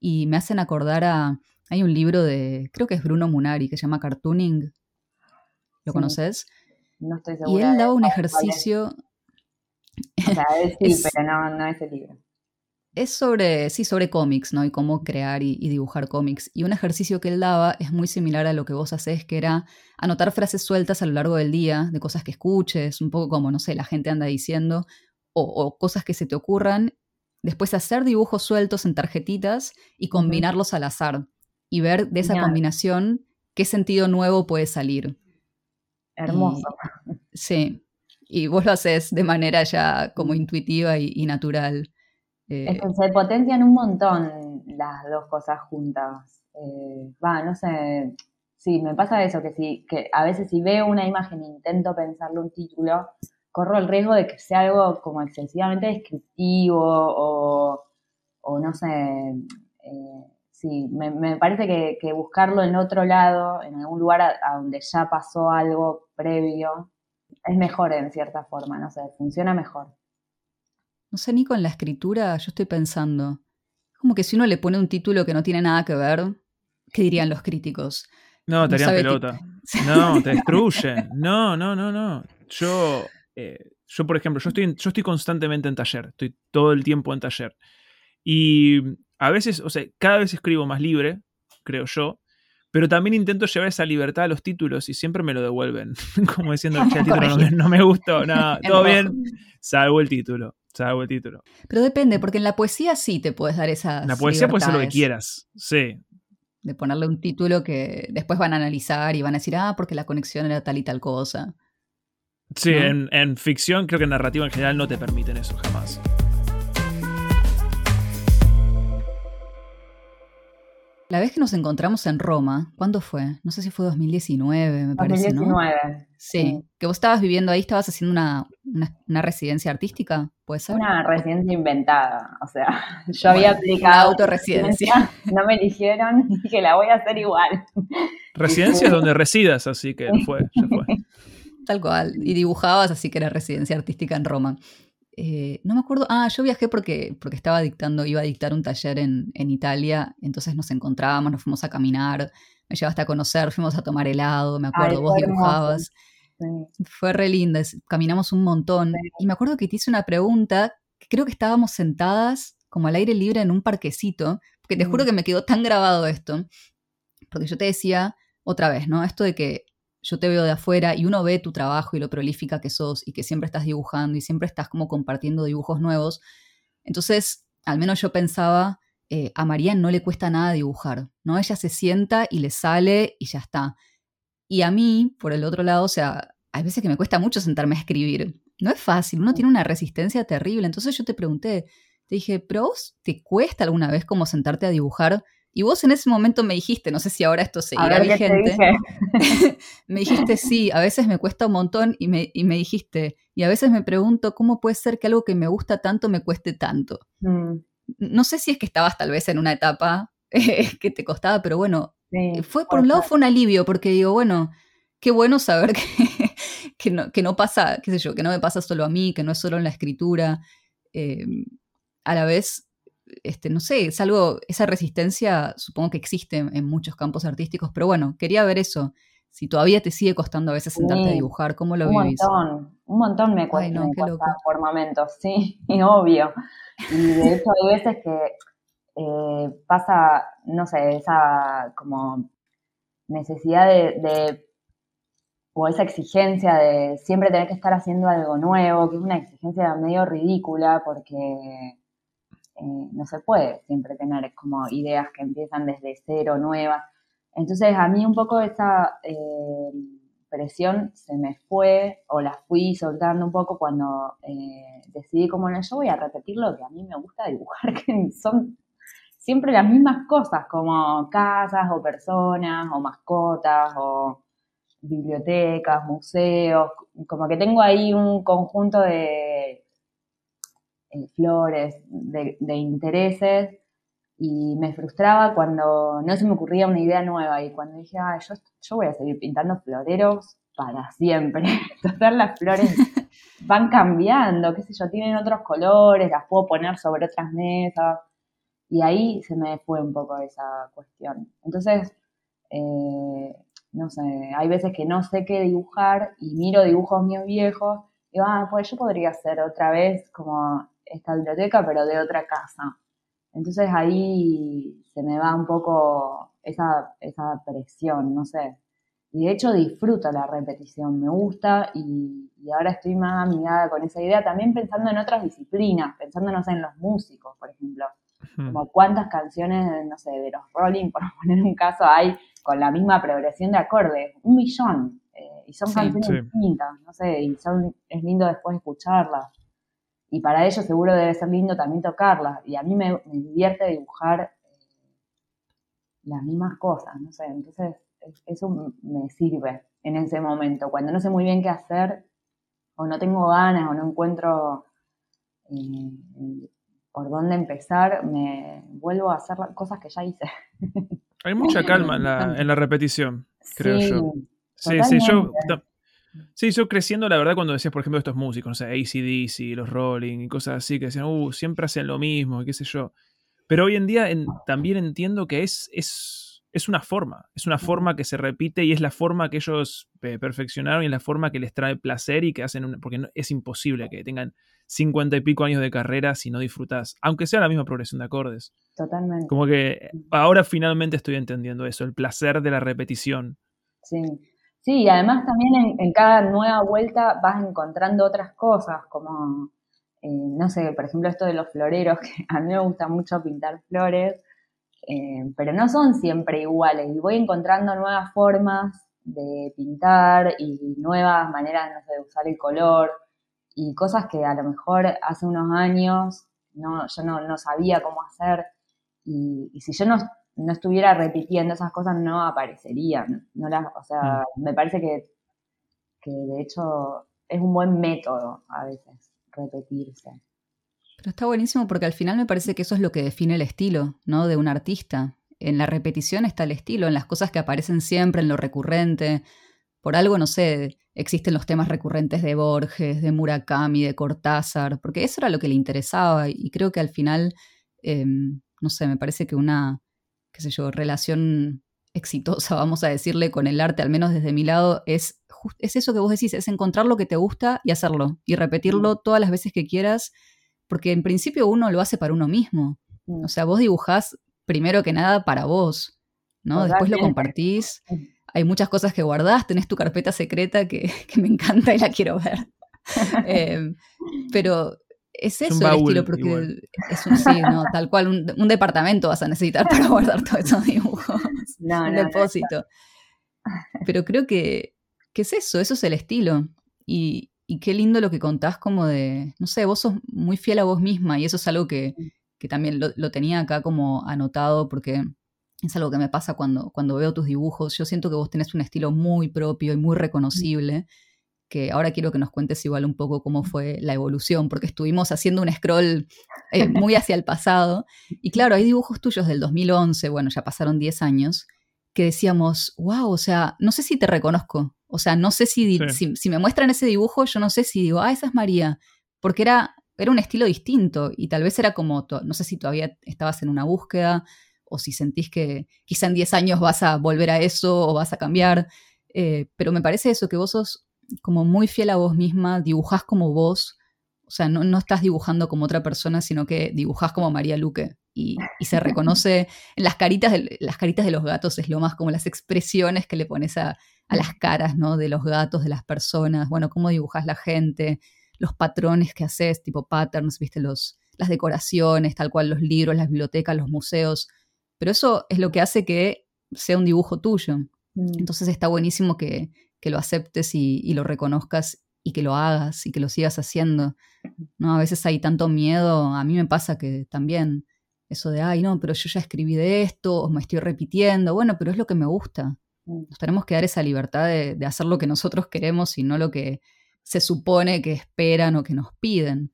Speaker 1: Y me hacen acordar a. Hay un libro de, creo que es Bruno Munari, que se llama Cartooning, ¿Lo conoces?
Speaker 3: No estoy segura.
Speaker 1: Y él daba un ejercicio.
Speaker 3: O sea, sí, pero no, no es el libro.
Speaker 1: Es sobre, sí, sobre cómics, ¿no? Y cómo crear y, dibujar cómics. Y un ejercicio que él daba es muy similar a lo que vos haces, que era anotar frases sueltas a lo largo del día, de cosas que escuches, un poco como, no sé, la gente anda diciendo, o, cosas que se te ocurran. Después hacer dibujos sueltos en tarjetitas y combinarlos al azar. Y ver de esa combinación qué sentido nuevo puede salir.
Speaker 3: Hermoso.
Speaker 1: sí, y vos lo haces de manera ya como intuitiva y, natural.
Speaker 3: Eh. se potencian un montón las dos cosas juntas. Eh, va, no sé, sí, me pasa eso, que, sí, que a veces si veo una imagen e intento pensarle un título, corro el riesgo de que sea algo como excesivamente descriptivo o, o no sé, eh, sí, me, parece que, buscarlo en otro lado, en algún lugar a, donde ya pasó algo previo, es mejor en cierta forma, no sé, funciona mejor.
Speaker 1: No sé, ni con la escritura, yo estoy pensando, como que si uno le pone un título que no tiene nada que ver, ¿qué dirían los críticos?
Speaker 2: No, te harían pelota. No, te destruyen. No, no, no, no. Yo, eh, yo por ejemplo, yo estoy, yo estoy constantemente en taller, estoy todo el tiempo en taller. Y a veces, o sea, cada vez escribo más libre, creo yo, pero también intento llevar esa libertad a los títulos y siempre me lo devuelven, como diciendo el título no me, gustó, nada, todo bien, salvo el título, salvo el título.
Speaker 1: Pero depende, porque en la poesía sí te puedes dar esa.
Speaker 2: La poesía puedes hacer lo que quieras, sí.
Speaker 1: De ponerle un título que después van a analizar y van a decir, ah, porque la conexión era tal y tal cosa.
Speaker 2: Sí, en, en ficción creo que en narrativa en general no te permiten eso jamás.
Speaker 1: La vez que nos encontramos en Roma, ¿cuándo fue? No sé si fue 2019, me parece,
Speaker 3: 2019.
Speaker 1: Sí, que vos estabas viviendo ahí, estabas haciendo una, una, residencia artística, ¿puede ser?
Speaker 3: Una residencia inventada, o sea, yo había aplicado...
Speaker 1: autorresidencia.
Speaker 3: No me eligieron y dije, la voy a hacer igual.
Speaker 2: Residencia es donde residas, así que fue, ya fue.
Speaker 1: Tal cual, y dibujabas, así que era residencia artística en Roma. Eh, no me acuerdo, ah, yo viajé porque, porque estaba dictando, iba a dictar un taller en, Italia, entonces nos encontrábamos, nos fuimos a caminar, me llevaste a conocer, fuimos a tomar helado, me acuerdo, vos dibujabas. Fue re linda, caminamos un montón. Y me acuerdo que te hice una pregunta, que creo que estábamos sentadas como al aire libre en un parquecito, porque te juro mm. que me quedó tan grabado esto, porque yo te decía otra vez, ¿no? Esto de que yo te veo de afuera y uno ve tu trabajo y lo prolífica que sos y que siempre estás dibujando y siempre estás como compartiendo dibujos nuevos. Entonces, al menos yo pensaba, eh, a María no le cuesta nada dibujar, ¿no? Ella se sienta y le sale y ya está. Y a mí, por el otro lado, o sea, hay veces que me cuesta mucho sentarme a escribir. No es fácil, uno tiene una resistencia terrible. Entonces yo te pregunté, te dije, ¿pero vos te cuesta alguna vez como sentarte a dibujar? Y vos en ese momento me dijiste, no sé si ahora esto seguirá vigente, me dijiste, sí, a veces me cuesta un montón y me, y me, dijiste, y a veces me pregunto cómo puede ser que algo que me gusta tanto me cueste tanto. Mm. No sé si es que estabas tal vez en una etapa que te costaba, pero bueno, fue por un lado fue un alivio, porque digo, bueno, qué bueno saber que, que, no, que no pasa, qué sé yo, que no me pasa solo a mí, que no es solo en la escritura. Eh, a la vez este, no sé, es algo, esa resistencia supongo que existe en, muchos campos artísticos, pero bueno, quería ver eso. Si todavía te sigue costando a veces sentarte a dibujar, ¿cómo lo
Speaker 3: un
Speaker 1: vivís?
Speaker 3: Un montón, un montón me cuesta, por momentos, sí, y obvio. Y de hecho hay veces que eh, pasa, no sé, esa como necesidad de, o esa exigencia de siempre tener que estar haciendo algo nuevo, que es una exigencia medio ridícula porque eh, no se puede siempre tener como ideas que empiezan desde cero, nuevas. Entonces a mí un poco esa eh, presión se me fue o la fui soltando un poco cuando eh, decidí como, no, yo voy a repetir lo que a mí me gusta dibujar, que son siempre las mismas cosas, como casas o personas o mascotas o bibliotecas, museos, como que tengo ahí un conjunto de eh, flores, de, intereses, y me frustraba cuando no se me ocurría una idea nueva y cuando dije, ah, yo, yo voy a seguir pintando floreros para siempre. Entonces las flores van cambiando, qué sé yo, tienen otros colores, las puedo poner sobre otras mesas. Y ahí se me fue un poco esa cuestión. Entonces, eh, no sé, hay veces que no sé qué dibujar y miro dibujos míos viejos y digo, ah, pues yo podría hacer otra vez como esta biblioteca, pero de otra casa. Entonces ahí se me va un poco esa, esa presión, no sé. Y de hecho disfruto la repetición, me gusta y, ahora estoy más amigada con esa idea, también pensando en otras disciplinas, pensando, no sé, en los músicos, por ejemplo. Como cuántas canciones, no sé, de los Rolling, por poner un caso, hay con la misma progresión de acordes, un millón. Eh, y son canciones distintas, no sé, y son, es lindo después escucharlas y para ellos seguro debe ser lindo también tocarlas. Y a mí me, divierte dibujar eh, las mismas cosas, no sé, entonces eso me sirve en ese momento. Cuando no sé muy bien qué hacer, o no tengo ganas, o no encuentro eh, por dónde empezar, me, vuelvo a hacer cosas que ya hice.
Speaker 2: Hay mucha calma en la, en la repetición, creo yo. Sí, sí, yo, sí, yo creciendo, la verdad, cuando decías, por ejemplo, estos músicos, no sé, ACDC, los Rolling y cosas así, que decían, uh, siempre hacen lo mismo, qué sé yo. Pero hoy en día también entiendo que es, es, es, una forma, es una forma que se repite y es la forma que ellos eh, perfeccionaron y es la forma que les trae placer y que hacen, porque es imposible que tengan cincuenta y pico años de carrera si no disfrutas, aunque sea la misma progresión de acordes.
Speaker 3: Totalmente.
Speaker 2: Como que ahora finalmente estoy entendiendo eso, el placer de la repetición.
Speaker 3: Sí, sí, y además también en cada nueva vuelta vas encontrando otras cosas, como eh, no sé, por ejemplo, esto de los floreros, que a mí me gusta mucho pintar flores, eh, pero no son siempre iguales y voy encontrando nuevas formas de pintar y nuevas maneras, no sé, de usar el color y cosas que a lo mejor hace unos años no, yo no, sabía cómo hacer y, si yo no, no, estuviera repitiendo esas cosas no aparecerían. No las, o sea, mm. me parece que, que de hecho es un buen método a veces repetirse.
Speaker 1: Pero está buenísimo porque al final me parece que eso es lo que define el estilo, ¿no? De un artista. En la repetición está el estilo, en las cosas que aparecen siempre, en lo recurrente. Por algo, no sé, existen los temas recurrentes de Borges, de Murakami, de Cortázar, porque eso era lo que le interesaba y creo que al final, em, no sé, me parece que una, qué sé yo, relación exitosa, vamos a decirle, con el arte, al menos desde mi lado, es es eso que vos decís, es encontrar lo que te gusta y hacerlo, y repetirlo todas las veces que quieras, porque en principio uno lo hace para uno mismo. O sea, vos dibujás primero que nada para vos, ¿no? Después lo compartís. Hay muchas cosas que guardás, tenés tu carpeta secreta que, me encanta y la quiero ver. Em, pero es eso el estilo, porque es un sí, ¿no? Tal cual, un, departamento vas a necesitar para guardar todos esos dibujos. un depósito. Pero creo que, ¿Qué es eso? Eso es el estilo. Y, qué lindo lo que contás como de, no sé, vos sos muy fiel a vos misma y eso es algo que, también lo, tenía acá como anotado porque es algo que me pasa cuando, cuando veo tus dibujos. Yo siento que vos tenés un estilo muy propio y muy reconocible que ahora quiero que nos cuentes igual un poco cómo fue la evolución, porque estuvimos haciendo un scroll eh, muy hacia el pasado. Y claro, hay dibujos tuyos del 2011, bueno, ya pasaron 10 años, que decíamos, wow, o sea, no sé si te reconozco. O sea, no sé si, si, me muestran ese dibujo, yo no sé si digo, ah, esa es María, porque era, era un estilo distinto y tal vez era como, no sé si todavía estabas en una búsqueda o si sentís que quizá en 10 años vas a volver a eso o vas a cambiar, eh, pero me parece eso, que vos sos como muy fiel a vos misma, dibujás como vos, o sea, no, no estás dibujando como otra persona, sino que dibujás como María Luque y, se reconoce en las caritas, de, las caritas de los gatos, es lo más como las expresiones que le pones a, las caras, ¿no? De los gatos, de las personas, bueno, cómo dibujas la gente, los patrones que haces, tipo patterns, viste, los, las decoraciones, tal cual los libros, las bibliotecas, los museos, pero eso es lo que hace que sea un dibujo tuyo. Mm. Entonces está buenísimo que, lo aceptes y, y, lo reconozcas y que lo hagas y que lo sigas haciendo. ¿no? A veces hay tanto miedo, a mí me pasa que también eso de, ay, no, pero yo ya escribí de esto, o me estoy repitiendo, bueno, pero es lo que me gusta. Mm. Nos tenemos que dar esa libertad de, hacer lo que nosotros queremos y no lo que se supone que esperan o que nos piden.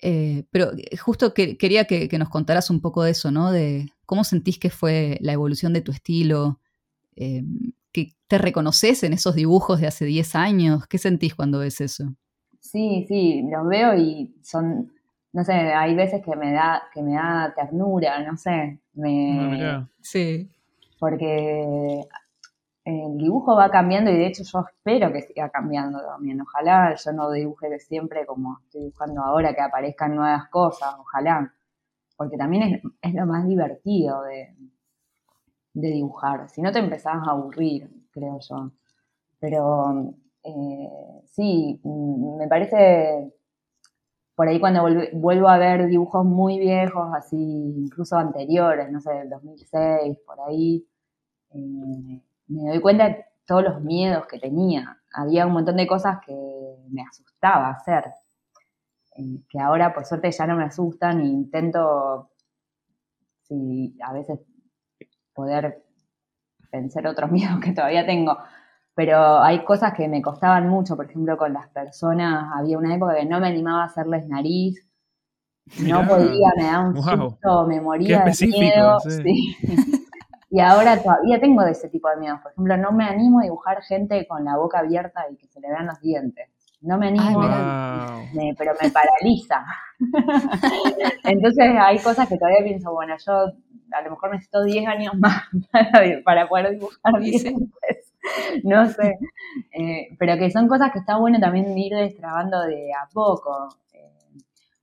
Speaker 1: Eh, pero eh, justo que, quería que, nos contaras un poco de eso, ¿no? De cómo sentís que fue la evolución de tu estilo, eh, que te reconoces en esos dibujos de hace 10 años. ¿Qué sentís cuando ves eso?
Speaker 3: Sí, sí, los veo y son no sé, hay veces que me da, que me da ternura, no sé, me,
Speaker 1: ah, sí.
Speaker 3: porque el dibujo va cambiando y de hecho yo espero que siga cambiando también. Ojalá yo no dibuje siempre como estoy dibujando ahora, que aparezcan nuevas cosas, ojalá. Porque también es, lo más divertido de, de, dibujar. Si no te empezás a aburrir, creo yo. Pero eh, sí, mm, me parece por ahí cuando vuelvo a ver dibujos muy viejos, así incluso anteriores, no sé, del 2006, por ahí, eh, me doy cuenta de todos los miedos que tenía. Había un montón de cosas que me asustaba hacer, eh, que ahora por suerte ya no me asustan e intento, sí, a veces poder vencer otros miedos que todavía tengo, pero hay cosas que me costaban mucho, por ejemplo, con las personas, había una época que no me animaba a hacerles nariz, no podía, me daba un susto, me moría de miedo. Y ahora todavía tengo de ese tipo de miedos. Por ejemplo, no me animo a dibujar gente con la boca abierta y que se le vean los dientes. No me animo, pero me paraliza. Entonces hay cosas que todavía pienso, bueno, yo a lo mejor necesito 10 años más para, poder dibujar dientes. No sé. Eh, pero que son cosas que está bueno también ir destrabando de a poco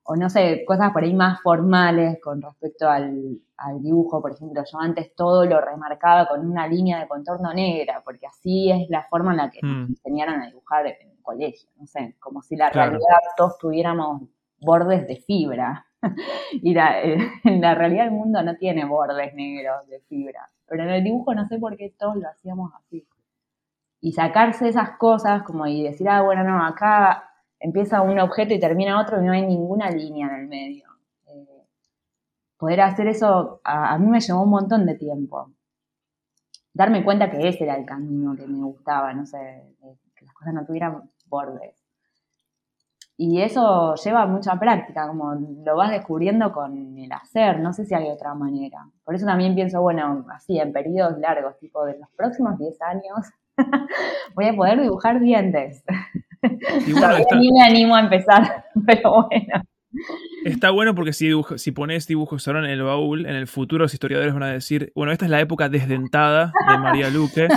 Speaker 3: o no sé, cosas por ahí más formales con respecto al, dibujo, por ejemplo, yo antes todo lo remarcaba con una línea de contorno negra, porque así es la forma en la que nos mm. enseñaron a dibujar colegio, no sé, como si la realidad todos tuviéramos bordes de fibra. y la, eh, en la realidad el mundo no tiene bordes negros de fibra, pero en el dibujo no sé por qué todos lo hacíamos así. Y sacarse esas cosas como y decir, ah, bueno, no, acá empieza un objeto y termina otro y no hay ninguna línea en el medio. Eh, poder hacer eso a, mí me llevó un montón de tiempo. Darme cuenta que ese era el camino que me gustaba, no sé, que las cosas no tuvieran bordes. Y eso lleva mucha práctica, como lo vas descubriendo con el hacer, no sé si hay otra manera. Por eso también pienso, bueno, así, en periodos largos, tipo de los próximos 10 años, voy a poder dibujar dientes. Y Ni me animo a empezar, pero bueno.
Speaker 2: Está bueno porque si, pones dibujos ahora en el baúl, en el futuro los historiadores van a decir, bueno, esta es la época desdentada de María Luque.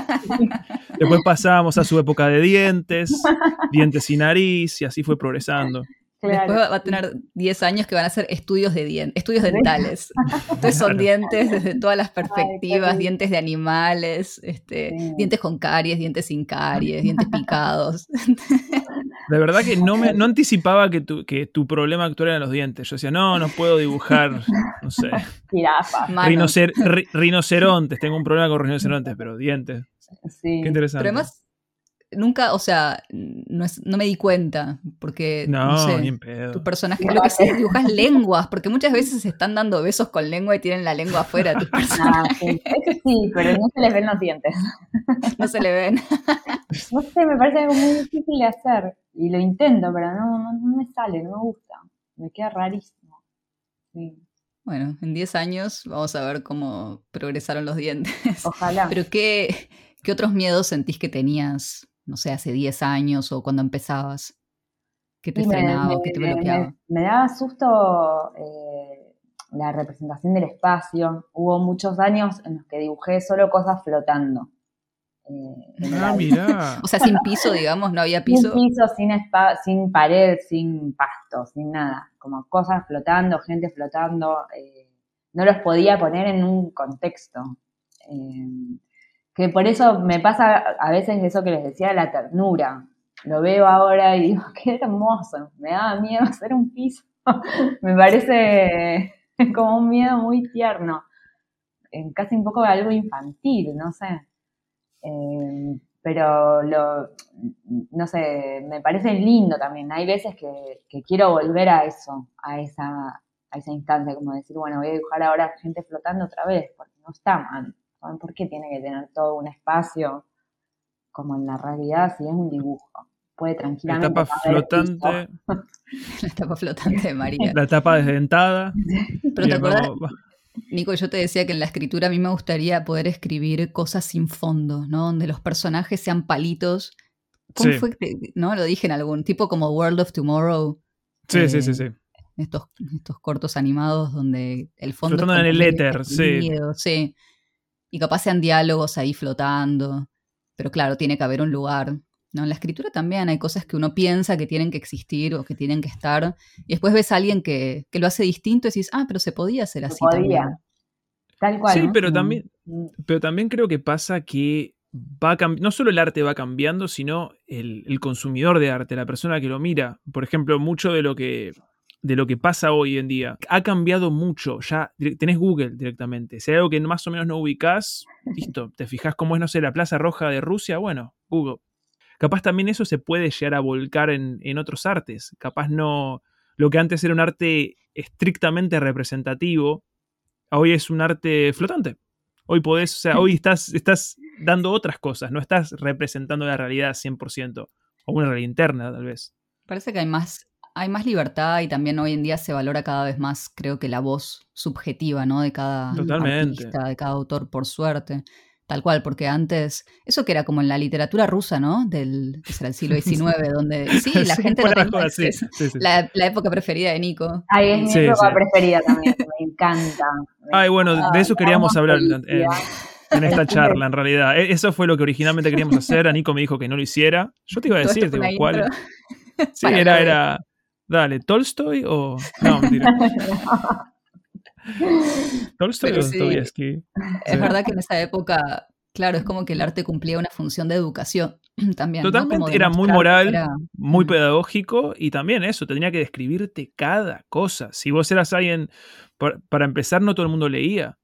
Speaker 2: Después pasábamos a su época de dientes, dientes y nariz, y así fue progresando.
Speaker 1: Después va a tener 10 años que van a ser estudios de dientes, estudios dentales. Entonces son dientes desde todas las perspectivas, dientes de animales, este, dientes con caries, dientes sin caries, dientes picados.
Speaker 2: De verdad que no me no anticipaba que tu, que tu problema actual eran los dientes. Yo decía, no, no puedo dibujar, no sé. rinocerontes, tengo un problema con rinocerontes, pero dientes. Sí. Qué interesante.
Speaker 1: Pero además, nunca, o sea, no, no me di cuenta, porque no, sé, ni pedo. tu personaje, lo que sé, dibujas lenguas, porque muchas veces se están dando besos con lengua y tienen la lengua afuera tus personajes.
Speaker 3: Ah, sí. pero no se les ven los dientes.
Speaker 1: No se le ven.
Speaker 3: No sé, me parece algo muy difícil de hacer, y lo intento, pero no, no, me sale, no me gusta, me queda rarísimo.
Speaker 1: Bueno, en 10 años vamos a ver cómo progresaron los dientes.
Speaker 3: Ojalá.
Speaker 1: Pero ¿qué, qué otros miedos sentís que tenías no sé, hace 10 años o cuando empezabas? ¿Qué te frenaba qué te bloqueaba?
Speaker 3: Me, daba susto eh, la representación del espacio. Hubo muchos años en los que dibujé solo cosas flotando.
Speaker 2: Eh, ah, mira.
Speaker 1: o sea, sin piso, digamos, no había piso.
Speaker 3: Sin piso, sin, sin pared, sin pasto, sin nada. Como cosas flotando, gente flotando. Eh, no los podía poner en un contexto que por eso me pasa a veces eso que les decía de la ternura. Lo veo ahora y digo, qué hermoso, me da miedo hacer un piso. me parece como un miedo muy tierno, casi un poco algo infantil, no sé. Eh, pero lo, no sé, me parece lindo también. Hay veces que, quiero volver a eso, a esa, a esa instancia, como decir, bueno, voy a dibujar ahora gente flotando otra vez, porque no está mal. ¿Por qué tiene que tener todo un espacio como en la realidad si es un dibujo? Puede tranquilamente.
Speaker 2: La etapa flotante.
Speaker 1: la etapa flotante de María.
Speaker 2: La etapa desdentada.
Speaker 1: Pero te acuerdas, Nico, yo te decía que en la escritura a mí me gustaría poder escribir cosas sin fondo, ¿no? Donde los personajes sean palitos. ¿Cómo fue no? Lo dije en algún tipo como World of Tomorrow.
Speaker 2: Sí, sí, sí, sí.
Speaker 1: Estos, estos cortos animados donde el fondo.
Speaker 2: Flotando en el éter, sí.
Speaker 1: Sí y capaz sean diálogos ahí flotando, pero claro, tiene que haber un lugar. ¿no? En la escritura también hay cosas que uno piensa que tienen que existir o que tienen que estar, y después ves a alguien que, lo hace distinto y decís, ah, pero se podía hacer así. También.
Speaker 3: Tal cual.
Speaker 2: Sí, pero también, pero también creo que pasa que va no solo el arte va cambiando, sino el, el, consumidor de arte, la persona que lo mira. Por ejemplo, mucho de lo que de lo que pasa hoy en día. Ha cambiado mucho. Ya tenés Google directamente. Si hay algo que más o menos no ubicás, listo. Te fijas cómo es, no sé, la Plaza Roja de Rusia, bueno, Google. Capaz también eso se puede llegar a volcar en, otros artes. Capaz no. Lo que antes era un arte estrictamente representativo, hoy es un arte flotante. Hoy podés, o sea, hoy estás, estás dando otras cosas, no estás representando la realidad 100%, o una realidad interna tal vez.
Speaker 1: Parece que hay más hay más libertad y también hoy en día se valora cada vez más, creo que la voz subjetiva, ¿no? De cada artista, de cada autor, por suerte. Tal cual, porque antes, eso que era como en la literatura rusa, ¿no? Del, que será el siglo XIX, donde sí, la gente lo tenía, la, la, época preferida de Nico.
Speaker 3: Ay, es mi época preferida también, me encanta.
Speaker 2: Ay, bueno, de eso queríamos hablar en, esta charla, en realidad. E, eso fue lo que originalmente queríamos hacer, a Nico me dijo que no lo hiciera. Yo te iba a decir, digo, ¿cuál? Sí, era, era, dale, ¿Tolstoy o...? No, mentira. Tolstoy o Dostoyevsky.
Speaker 1: Es verdad que en esa época, claro, es como que el arte cumplía una función de educación también.
Speaker 2: Totalmente, era muy moral, muy pedagógico y también eso, tenía que describirte cada cosa. Si vos eras alguien, para empezar, no todo el mundo leía.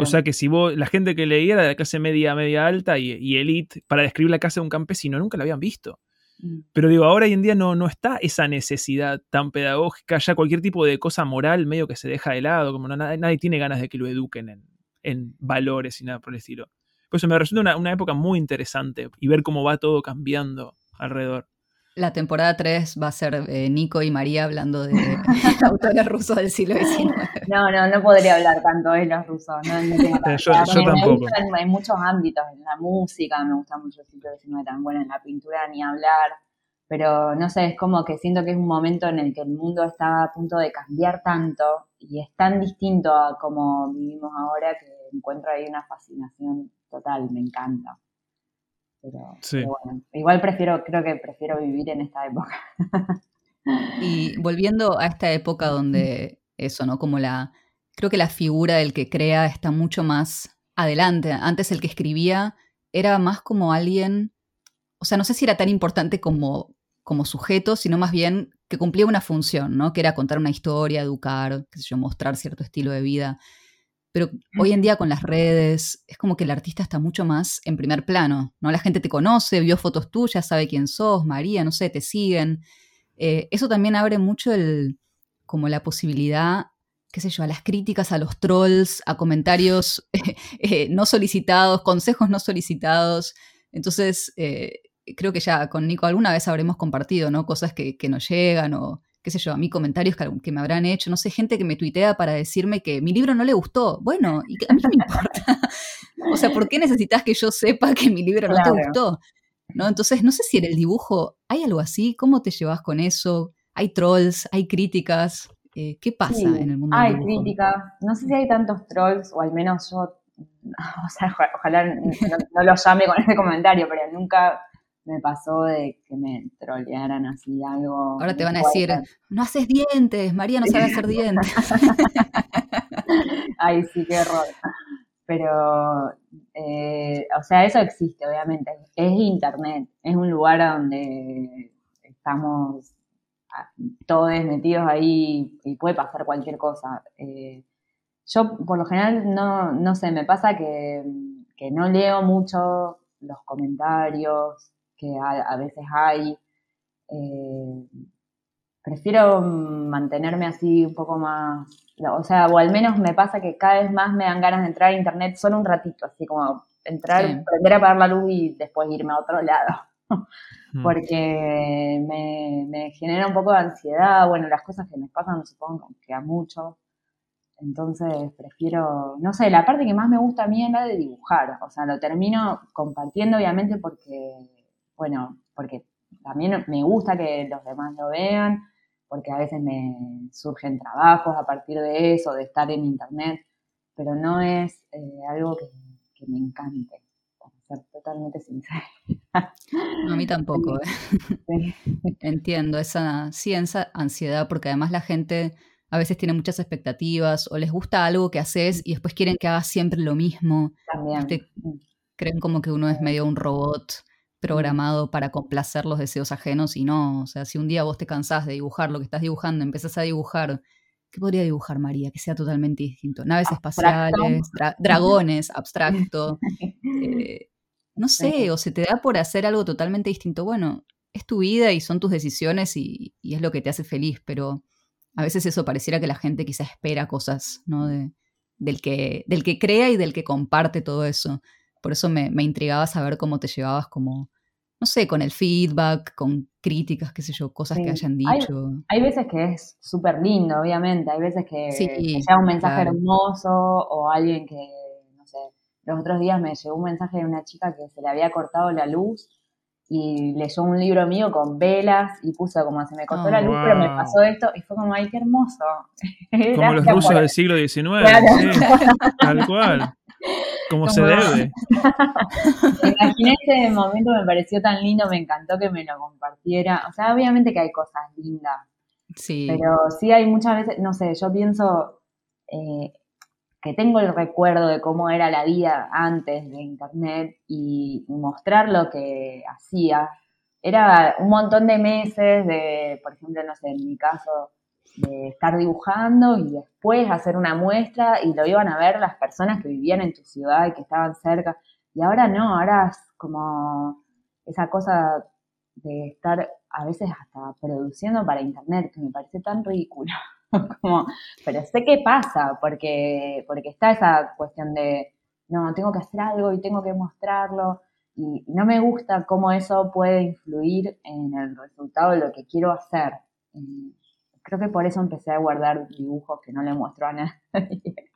Speaker 2: O sea que si vos, la gente que leía era de clase media, media alta y, y elite, para describir la casa de un campesino, nunca la habían visto. Mm. Pero digo, ahora hoy en día no, no está esa necesidad tan pedagógica, ya cualquier tipo de cosa moral medio que se deja de lado, como no, nadie, tiene ganas de que lo eduquen en, en, valores y nada por el estilo. Por eso me resulta una, una época muy interesante y ver cómo va todo cambiando alrededor.
Speaker 1: La temporada 3 va a ser eh, Nico y María hablando de autores rusos del siglo XIX.
Speaker 3: No, no, no podría hablar tanto de los rusos. No,
Speaker 2: yo, tampoco.
Speaker 3: hay muchos ámbitos, en la música me gusta mucho el siglo XIX tan bueno, en la pintura ni hablar. Pero no sé, es como que siento que es un momento en el que el mundo está a punto de cambiar tanto y es tan distinto a como vivimos ahora que encuentro ahí una fascinación total, me encanta. Pero, bueno, igual prefiero, creo que prefiero vivir en esta época.
Speaker 1: y volviendo a esta época donde eso, ¿no? Como la, creo que la figura del que crea está mucho más adelante. Antes el que escribía era más como alguien, o sea, no sé si era tan importante como, como sujeto, sino más bien que cumplía una función, ¿no? Que era contar una historia, educar, qué sé yo, mostrar cierto estilo de vida. Pero hoy en día con las redes es como que el artista está mucho más en primer plano, ¿no? La gente te conoce, vio fotos tuyas, sabe quién sos, María, no sé, te siguen. Eh, eso también abre mucho el, como la posibilidad, qué sé yo, a las críticas, a los trolls, a comentarios eh, no solicitados, consejos no solicitados. Entonces, eh, creo que ya con Nico alguna vez habremos compartido, ¿no? Cosas que, que nos llegan o qué sé yo, a mí comentarios que, me habrán hecho, no sé, gente que me tuitea para decirme que mi libro no le gustó. Bueno, y a mí no me importa. o sea, ¿por qué necesitas que yo sepa que mi libro no te gustó? ¿No? Entonces, no sé si en el dibujo hay algo así, ¿cómo te llevas con eso? ¿Hay trolls? ¿Hay críticas? Eh, ¿Qué pasa en el mundo
Speaker 3: hay
Speaker 1: del
Speaker 3: dibujo? Hay críticas, no sé si hay tantos trolls, o al menos yo, o sea, ojalá no, no lo llame con este comentario, pero nunca me pasó de que me trolearan así algo.
Speaker 1: Ahora te van a decir, no haces dientes, María no sabe hacer dientes.
Speaker 3: Ay, sí, qué error. Pero, eh, o sea, eso existe, obviamente. Es Internet, es un lugar donde estamos ah, todos metidos ahí y puede pasar cualquier cosa. Eh, yo, por lo general, no, no sé, me pasa que, que no leo mucho los comentarios, que a, veces hay. Eh, prefiero mantenerme así un poco más, o sea, o al menos me pasa que cada vez más me dan ganas de entrar a internet solo un ratito, así como entrar, prender a apagar la luz y después irme a otro lado. Mm. Porque me, me, genera un poco de ansiedad, bueno, las cosas que me pasan supongo que a muchos. Entonces prefiero, no sé, la parte que más me gusta a mí es la de dibujar. O sea, lo termino compartiendo obviamente porque bueno, porque también me gusta que los demás lo vean, porque a veces me surgen trabajos a partir de eso, de estar en internet, pero no es eh, algo que, me encante, para ser totalmente sincera.
Speaker 1: a mí tampoco. ¿eh? Entiendo esa, sí, ansiedad, porque además la gente a veces tiene muchas expectativas o les gusta algo que haces y después quieren que hagas siempre lo mismo. También. Mm. Creen como que uno es medio un robot programado para complacer los deseos ajenos y no, o sea, si un día vos te cansás de dibujar lo que estás dibujando, empezás a dibujar, ¿qué podría dibujar María? Que sea totalmente distinto. Naves espaciales, dragones, abstracto. Eh, no sé, o se te da por hacer algo totalmente distinto. Bueno, es tu vida y son tus decisiones y, es lo que te hace feliz, pero a veces eso pareciera que la gente quizá espera cosas, ¿no? del, que, del que crea y del que comparte todo eso. Por eso me, intrigaba saber cómo te llevabas como no sé, con el feedback, con críticas, qué sé yo, cosas que hayan dicho.
Speaker 3: Hay, veces que es súper lindo, obviamente, hay veces que, sea un mensaje hermoso o alguien que, no sé, los otros días me llegó un mensaje de una chica que se le había cortado la luz y leyó un libro mío con velas y puso como se me cortó la luz, pero me pasó esto y fue como, ay, qué hermoso.
Speaker 2: Como los rusos del siglo XIX, tal cual. Como, se debe.
Speaker 3: imaginé ese momento, me pareció tan lindo, me encantó que me lo compartiera. O sea, obviamente que hay cosas lindas. Sí. Pero sí hay muchas veces, no sé, yo pienso eh, que tengo el recuerdo de cómo era la vida antes de Internet y mostrar lo que hacía. Era un montón de meses de, por ejemplo, no sé, en mi caso, de estar dibujando y después hacer una muestra y lo iban a ver las personas que vivían en tu ciudad y que estaban cerca. Y ahora no, ahora es como esa cosa de estar a veces hasta produciendo para internet, que me parece tan ridículo. pero sé qué pasa, porque, porque está esa cuestión de, no, tengo que hacer algo y tengo que mostrarlo. Y no me gusta cómo eso puede influir en el resultado de lo que quiero hacer. Creo que por eso empecé a guardar dibujos que no le muestro a nadie.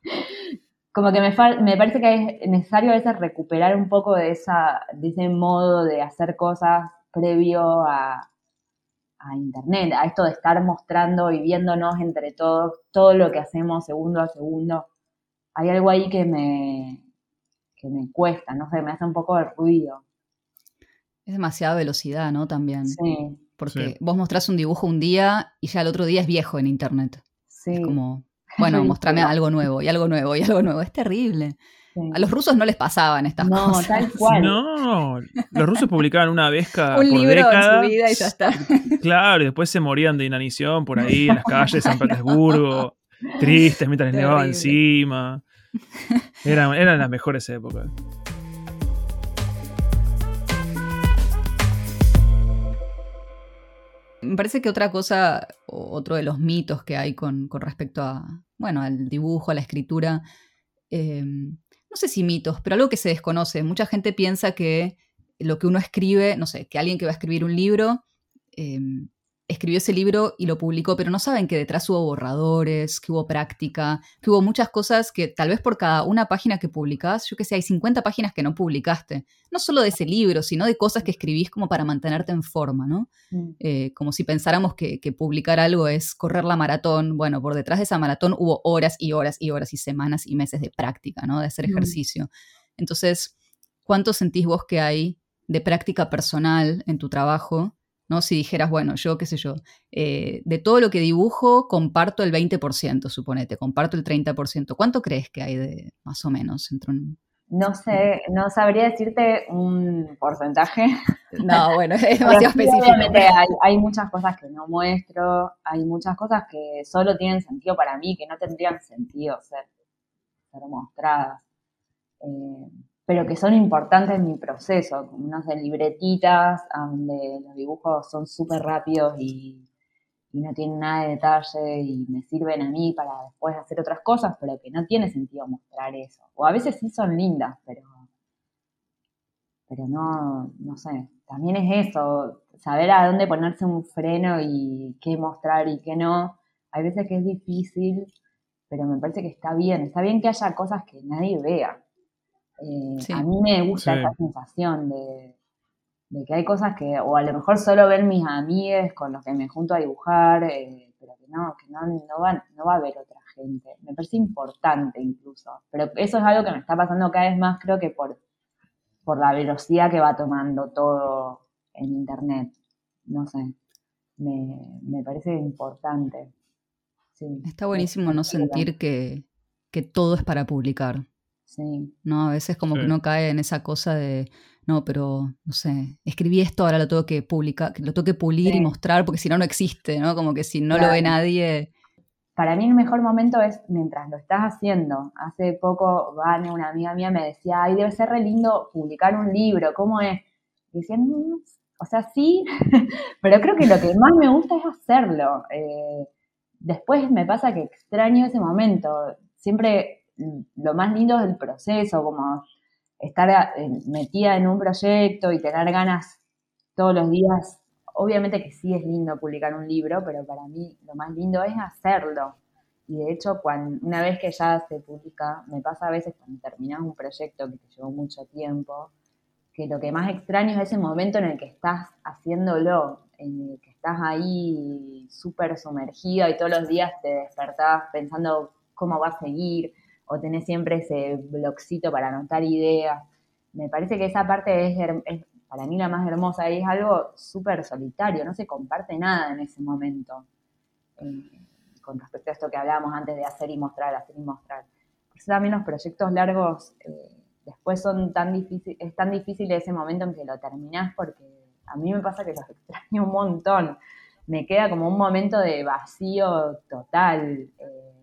Speaker 3: Como que me, me parece que es necesario a veces recuperar un poco de, esa, de ese modo de hacer cosas previo a, a Internet, a esto de estar mostrando y viéndonos entre todos todo lo que hacemos segundo a segundo. Hay algo ahí que me, que me cuesta, no sé, me hace un poco de ruido.
Speaker 1: Es demasiada velocidad, ¿no? También. Sí. Porque vos mostrás un dibujo un día y ya el otro día es viejo en internet. Sí. Es como, bueno, mostrame algo nuevo y algo nuevo y algo nuevo. Es terrible. A los rusos no les pasaban estas cosas.
Speaker 3: No, tal cual.
Speaker 2: No, los rusos publicaban una vez cada un libro en su vida y ya está. Claro, y después se morían de inanición por ahí en las calles de San Petersburgo, tristes mientras les nevaba encima. Eran, eran las mejores épocas.
Speaker 1: Me parece que otra cosa, otro de los mitos que hay con, respecto a, bueno, al dibujo, a la escritura, em, no sé si mitos, pero algo que se desconoce. Mucha gente piensa que lo que uno escribe, no sé, que alguien que va a escribir un libro em, escribió ese libro y lo publicó, pero no saben que detrás hubo borradores, que hubo práctica, que hubo muchas cosas que tal vez por cada una página que publicás, yo que sé, hay 50 páginas que no publicaste, no solo de ese libro, sino de cosas que escribís como para mantenerte en forma, ¿no? Mm. Eh, como si pensáramos que, publicar algo es correr la maratón, bueno, por detrás de esa maratón hubo horas y horas y horas y semanas y meses de práctica, ¿no? De hacer mm. ejercicio. Entonces, ¿cuánto sentís vos que hay de práctica personal en tu trabajo? ¿No? Si dijeras, bueno, yo qué sé yo, eh, de todo lo que dibujo comparto el 20%, suponete, comparto el 30%. ¿Cuánto crees que hay de más o menos entre un...
Speaker 3: No sé, no sabría decirte un porcentaje.
Speaker 1: No, bueno, es demasiado específico.
Speaker 3: Obviamente hay, muchas cosas que no muestro, hay muchas cosas que solo tienen sentido para mí, que no tendrían sentido ser, ser mostradas. Eh, pero que son importantes en mi proceso, como unas de libretitas, donde los dibujos son súper rápidos y, no tienen nada de detalle y me sirven a mí para después hacer otras cosas, pero que no tiene sentido mostrar eso. O a veces sí son lindas, pero, pero no, no sé, también es eso, saber a dónde ponerse un freno y qué mostrar y qué no. Hay veces que es difícil, pero me parece que está bien, está bien que haya cosas que nadie vea eh, a mí me gusta esa sensación de, que hay cosas que, o a lo mejor solo ven mis amigues con los que me junto a dibujar, eh, pero que no, que no, no, va, no va a haber otra gente. Me parece importante incluso. Pero eso es algo que me está pasando cada vez más, creo que por, por la velocidad que va tomando todo en Internet. No sé, me, me parece importante.
Speaker 1: Está buenísimo no sentir que, que todo es para publicar. ¿No? A veces como que uno cae en esa cosa de, no, pero, no sé, escribí esto, ahora lo tengo que publicar, lo tengo que pulir y mostrar porque si no, no existe, ¿no? Como que si no lo ve nadie...
Speaker 3: Para mí el mejor momento es mientras lo estás haciendo. Hace poco, Vane, una amiga mía, me decía, ay, debe ser re lindo publicar un libro, ¿cómo es? Y decía, mm, o sea, sí, pero creo que lo que más me gusta es hacerlo. Eh, después me pasa que extraño ese momento. Siempre lo más lindo es el proceso, como estar eh, metida en un proyecto y tener ganas todos los días, obviamente que sí es lindo publicar un libro, pero para mí lo más lindo es hacerlo. Y de hecho, cuando, una vez que ya se publica, me pasa a veces cuando terminas un proyecto que te llevó mucho tiempo, que lo que más extraño es ese momento en el que estás haciéndolo, en el que estás ahí súper sumergido y todos los días te despertás pensando cómo va a seguir, o tenés siempre ese blogcito para anotar ideas. Me parece que esa parte es, para mí la más hermosa y es algo súper solitario, no se comparte nada en ese momento. Eh, con respecto a esto que hablábamos antes de hacer y mostrar, hacer y mostrar. Por eso también los proyectos largos eh, después son tan difícil, es tan difícil ese momento en que lo terminás porque a mí me pasa que los extraño un montón. Me queda como un momento de vacío total. Eh,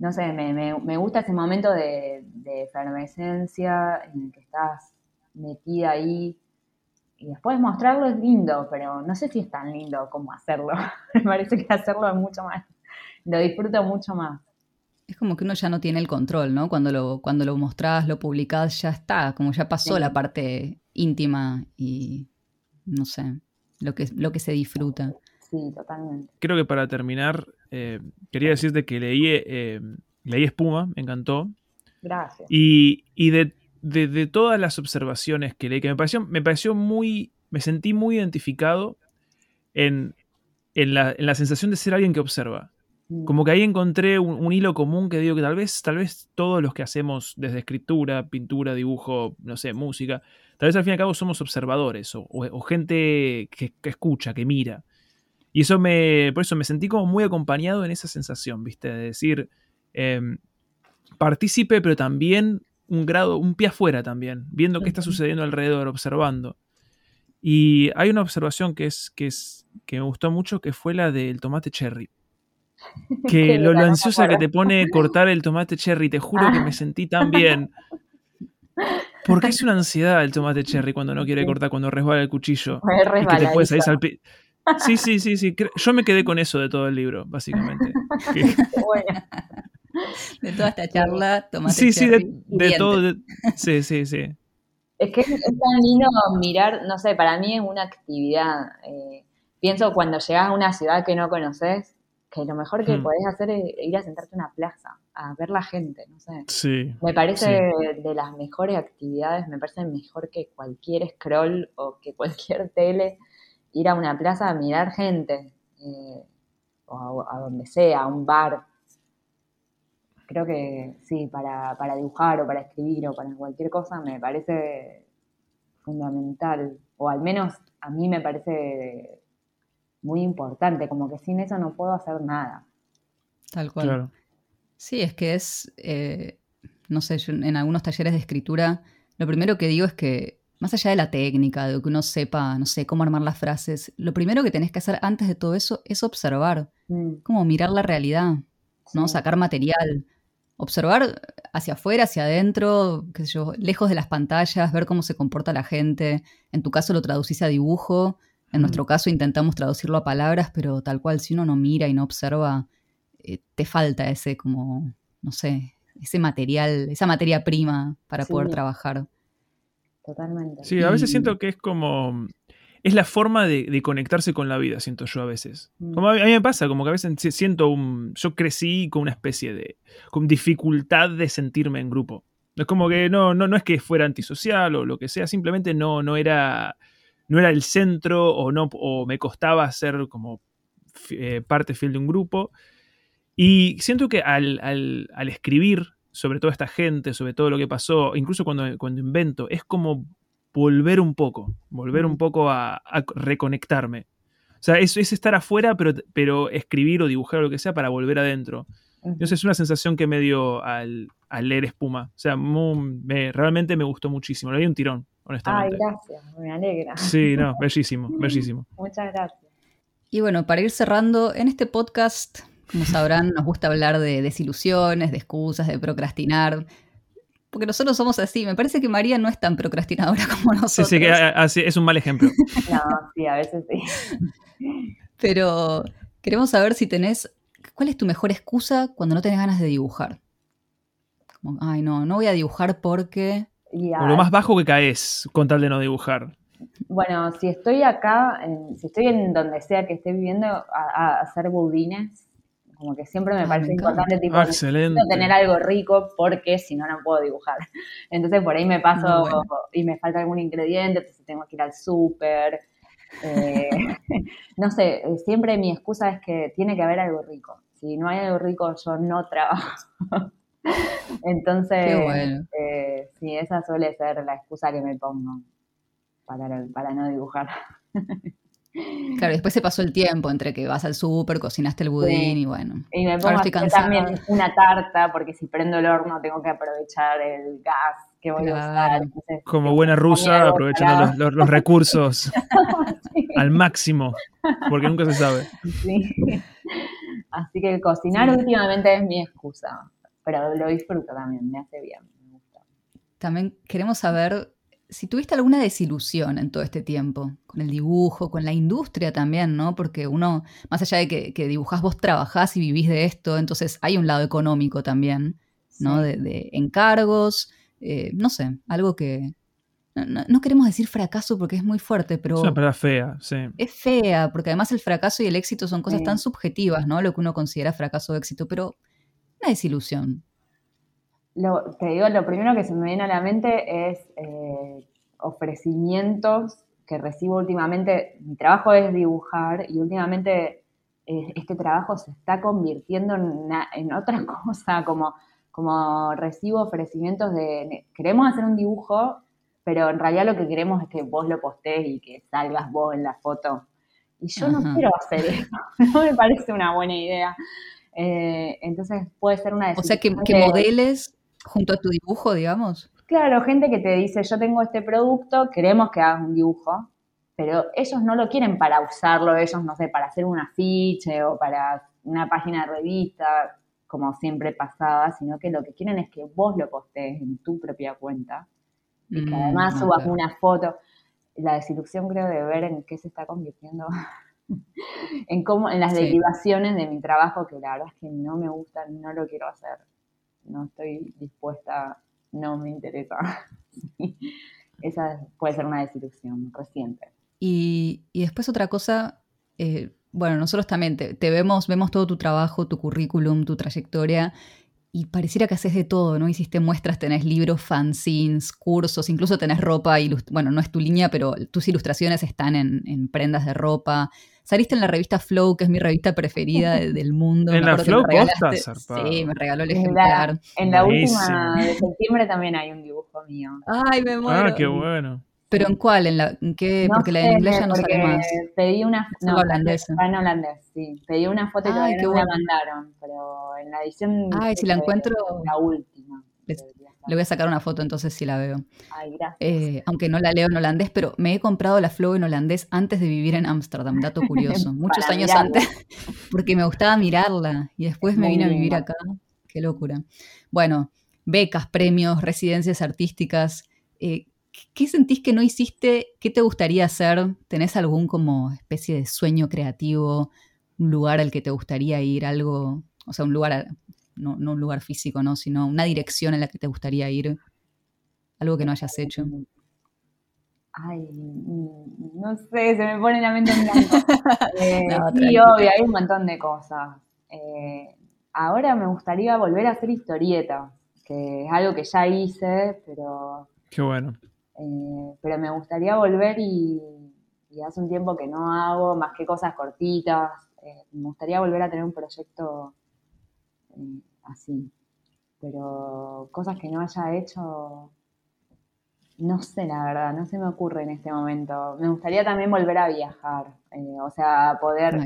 Speaker 3: no sé, me, gusta ese momento de, de efervescencia en el que estás metida ahí. Y después mostrarlo es lindo, pero no sé si es tan lindo como hacerlo. me parece que hacerlo es mucho más. Lo disfruto mucho más
Speaker 1: es como que uno ya no tiene el control, ¿no? Cuando lo, cuando lo mostrás, lo publicás, ya está, como ya pasó la parte íntima y no sé, lo que, lo que se disfruta.
Speaker 3: Sí, totalmente.
Speaker 2: Creo que para terminar, eh, quería decirte que leí, eh, leí Espuma, me encantó.
Speaker 3: Gracias.
Speaker 2: Y, de, todas las observaciones que leí, que me pareció, me pareció muy, me sentí muy identificado en, en, la, en la sensación de ser alguien que observa. Mm. Como que ahí encontré un, hilo común que digo que tal vez, tal vez todos los que hacemos desde escritura, pintura, dibujo, no sé, música, tal vez al fin y al cabo somos observadores o, gente que, escucha, que mira. Y eso me, por eso me sentí como muy acompañado en esa sensación, ¿viste? De decir, eh, partícipe, pero también un grado, un pie afuera también, viendo qué está sucediendo alrededor, observando. Y hay una observación que es, que es, que me gustó mucho, que fue la del tomate cherry. Que lo, ansiosa que te pone cortar el tomate cherry, te juro que me sentí tan bien. Porque es una ansiedad el tomate cherry cuando no quiere cortar, cuando resbala el cuchillo. Y que te salpi Sí, sí, sí, sí. Yo me quedé con eso de todo el libro, básicamente.
Speaker 1: De toda esta charla, tomate Sí,
Speaker 2: sí, de, de todo. sí, sí, sí.
Speaker 3: Es que es, tan lindo mirar, no sé, para mí es una actividad. Eh, pienso cuando llegas a una ciudad que no conoces, que lo mejor que hmm. podés hacer es ir a sentarte en una plaza, a ver la gente, no sé.
Speaker 2: Sí.
Speaker 3: Me parece de las mejores actividades, me parece mejor que cualquier scroll o que cualquier tele, ir a una plaza a mirar gente, eh, o a, donde sea, a un bar. Creo que sí, para, para dibujar o para escribir o para cualquier cosa me parece fundamental, o al menos a mí me parece muy importante, como que sin eso no puedo hacer nada.
Speaker 1: Tal cual. Sí, es que es, eh, no sé, yo en algunos talleres de escritura, lo primero que digo es que, más allá de la técnica, de que uno sepa, no sé, cómo armar las frases, lo primero que tenés que hacer antes de todo eso es observar, mm. como mirar la realidad, ¿no? Sacar material, observar hacia afuera, hacia adentro, qué sé yo, lejos de las pantallas, ver cómo se comporta la gente. En tu caso lo traducís a dibujo en nuestro caso intentamos traducirlo a palabras, pero tal cual, si uno no mira y no observa, eh, te falta ese como, no sé, ese material, esa materia prima para poder trabajar.
Speaker 3: Totalmente.
Speaker 2: Sí, a veces siento que es como... Es la forma de, conectarse con la vida, siento yo a veces. Mm. Como a mí, me pasa, como que a veces siento un... Yo crecí con una especie de... con dificultad de sentirme en grupo. Es como que no, no, no es que fuera antisocial o lo que sea, simplemente no, no era no era el centro o, no, o me costaba ser como eh, parte fiel de un grupo. Y siento que al, escribir sobre toda esta gente, sobre todo lo que pasó, incluso cuando, cuando invento, es como volver un poco, volver un poco a, reconectarme. O sea, es, es estar afuera, pero, pero, escribir o dibujar o lo que sea para volver adentro. Entonces es una sensación que me dio al, leer Espuma. O sea, realmente me gustó muchísimo. Le di un tirón. Ay,
Speaker 3: gracias, me alegra. Sí,
Speaker 2: no, bellísimo, bellísimo.
Speaker 3: Muchas gracias.
Speaker 1: Y bueno, para ir cerrando, en este podcast, como sabrán, nos gusta hablar de desilusiones, de excusas, de procrastinar. Porque nosotros somos así. Me parece que María no es tan procrastinadora como nosotros.
Speaker 2: Sí, sí, que es un mal ejemplo.
Speaker 3: no, sí, a veces sí.
Speaker 1: Pero queremos saber si tenés. ¿Cuál es tu mejor excusa cuando no tenés ganas de dibujar? Como, ay, no, no voy a dibujar porque
Speaker 2: o lo más bajo que caes con tal de no dibujar.
Speaker 3: bueno, si estoy acá, si estoy en donde sea que esté viviendo, a, hacer budines, como que siempre me parece importante tipo, tener algo rico porque si no, no puedo dibujar. Entonces por ahí me paso y me falta algún ingrediente, entonces tengo que ir al súper. Eh, no sé, siempre mi excusa es que tiene que haber algo rico. Si no hay algo rico, yo no trabajo. Entonces, eh, sí, esa suele ser la excusa que me pongo para, para no dibujar.
Speaker 1: Claro, después se pasó el tiempo entre que vas al súper, cocinaste el budín y bueno.
Speaker 3: Y me pongo a también una tarta, porque si prendo el horno tengo que aprovechar el gas que voy a usar.
Speaker 2: Como buena rusa, aprovechando los, recursos al máximo, porque nunca se sabe.
Speaker 3: Así que cocinar últimamente es mi excusa, pero lo disfruto también, me hace bien, me gusta.
Speaker 1: También queremos saber si tuviste alguna desilusión en todo este tiempo, con el dibujo, con la industria también, ¿no? Porque uno, más allá de que, que dibujás, vos trabajás y vivís de esto, entonces hay un lado económico también, ¿no? De, encargos, eh, no sé, algo que... No, queremos decir fracaso porque es muy fuerte, pero...
Speaker 2: Es una palabra fea, sí.
Speaker 1: Es fea, porque además el fracaso y el éxito son cosas tan subjetivas, ¿no? Lo que uno considera fracaso o éxito, pero una desilusión
Speaker 3: lo, te digo, lo primero que se me viene a la mente es eh, ofrecimientos que recibo últimamente. Mi trabajo es dibujar y últimamente eh, este trabajo se está convirtiendo en, otra cosa, como, como recibo ofrecimientos de, queremos hacer un dibujo, pero en realidad lo que queremos es que vos lo postés y que salgas vos en la foto. Y yo no quiero hacer eso, no me parece una buena idea. Eh, entonces puede ser una
Speaker 1: O sea, que, que modeles junto a tu dibujo, digamos.
Speaker 3: Claro, gente que te dice, yo tengo este producto, queremos que hagas un dibujo, pero ellos no lo quieren para usarlo, ellos, no sé, para hacer un afiche o para una página de revista, como siempre pasaba, sino que lo que quieren es que vos lo postees en tu propia cuenta y que mm, además subas una foto. La desilusión creo de ver en qué se está convirtiendo, en cómo, en las derivaciones de mi trabajo, que la verdad es que no me gustan, no lo quiero hacer no estoy dispuesta, no me interesa. Esa puede ser una desilusión reciente.
Speaker 1: Y, después otra cosa, eh, bueno, nosotros también te, vemos, vemos todo tu trabajo, tu currículum, tu trayectoria, y pareciera que haces de todo, ¿no? Hiciste muestras, tenés libros, fanzines, cursos, incluso tenés ropa, bueno, no es tu línea, pero tus ilustraciones están en, en prendas de ropa. Saliste en la revista Flow, que es mi revista preferida del mundo.
Speaker 2: ¿En la Flow
Speaker 1: Sí, me regaló el ejemplar.
Speaker 3: En la, última de septiembre también hay un dibujo mío.
Speaker 1: Ay, me muero.
Speaker 2: Ah, qué bueno.
Speaker 1: ¿Pero en cuál? ¿En la, qué? porque la en inglés ya no sale más.
Speaker 3: Pedí una... No, holandés. en holandés, sí. Pedí una foto y todavía no la mandaron, pero en la edición...
Speaker 1: Ay, si la encuentro...
Speaker 3: La última.
Speaker 1: Le voy a sacar una foto entonces si la veo.
Speaker 3: Ay, gracias.
Speaker 1: Eh, aunque no la leo en holandés, pero me he comprado la Flow en holandés antes de vivir en Ámsterdam, dato curioso. Muchos años antes, porque me gustaba mirarla y después me vine a vivir acá. Qué locura. Bueno, becas, premios, residencias artísticas. Eh, ¿Qué sentís que no hiciste? ¿Qué te gustaría hacer? ¿Tenés algún como especie de sueño creativo? ¿Un lugar al que te gustaría ir? Algo, o sea, un lugar, no, un lugar físico, ¿no? Sino una dirección en la que te gustaría ir. Algo que no hayas hecho.
Speaker 3: Ay, no sé, se me pone la mente en blanco. Eh, sí, obvio, hay un montón de cosas. Eh, ahora me gustaría volver a hacer historieta, que es algo que ya hice, pero...
Speaker 2: Qué bueno.
Speaker 3: Eh, pero me gustaría volver y, hace un tiempo que no hago más que cosas cortitas. Eh, me gustaría volver a tener un proyecto eh, así. Pero cosas que no haya hecho, no sé la verdad, no se me ocurre en este momento. Me gustaría también volver a viajar, o sea, poder,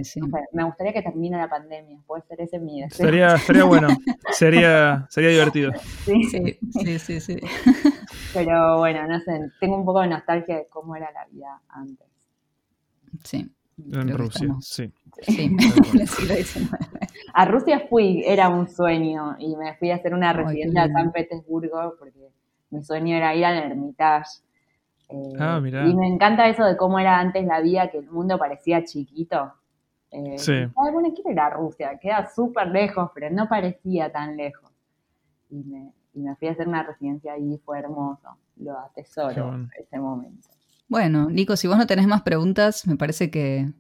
Speaker 3: me gustaría que termine la pandemia, puede ser ese mi deseo.
Speaker 2: Estaría, bueno, sería, sería divertido.
Speaker 1: Sí, sí, sí, sí. sí.
Speaker 3: Pero bueno, no sé, tengo un poco de nostalgia de cómo era la vida antes.
Speaker 1: Sí.
Speaker 2: En Rusia, sí.
Speaker 1: Sí,
Speaker 3: A Rusia fui, era un sueño, y me fui a hacer una residencia a San Petersburgo porque mi sueño era ir al Hermitage.
Speaker 2: Eh, ah, mira.
Speaker 3: Y me encanta eso de cómo era antes la vida, que el mundo parecía chiquito. Eh, sí. bueno, quiero ir a Rusia, queda súper lejos, pero no parecía tan lejos. Y me, y me fui a hacer una residencia ahí, fue hermoso, lo atesoro ese momento.
Speaker 1: Bueno, Nico, si vos no tenés más preguntas, me parece que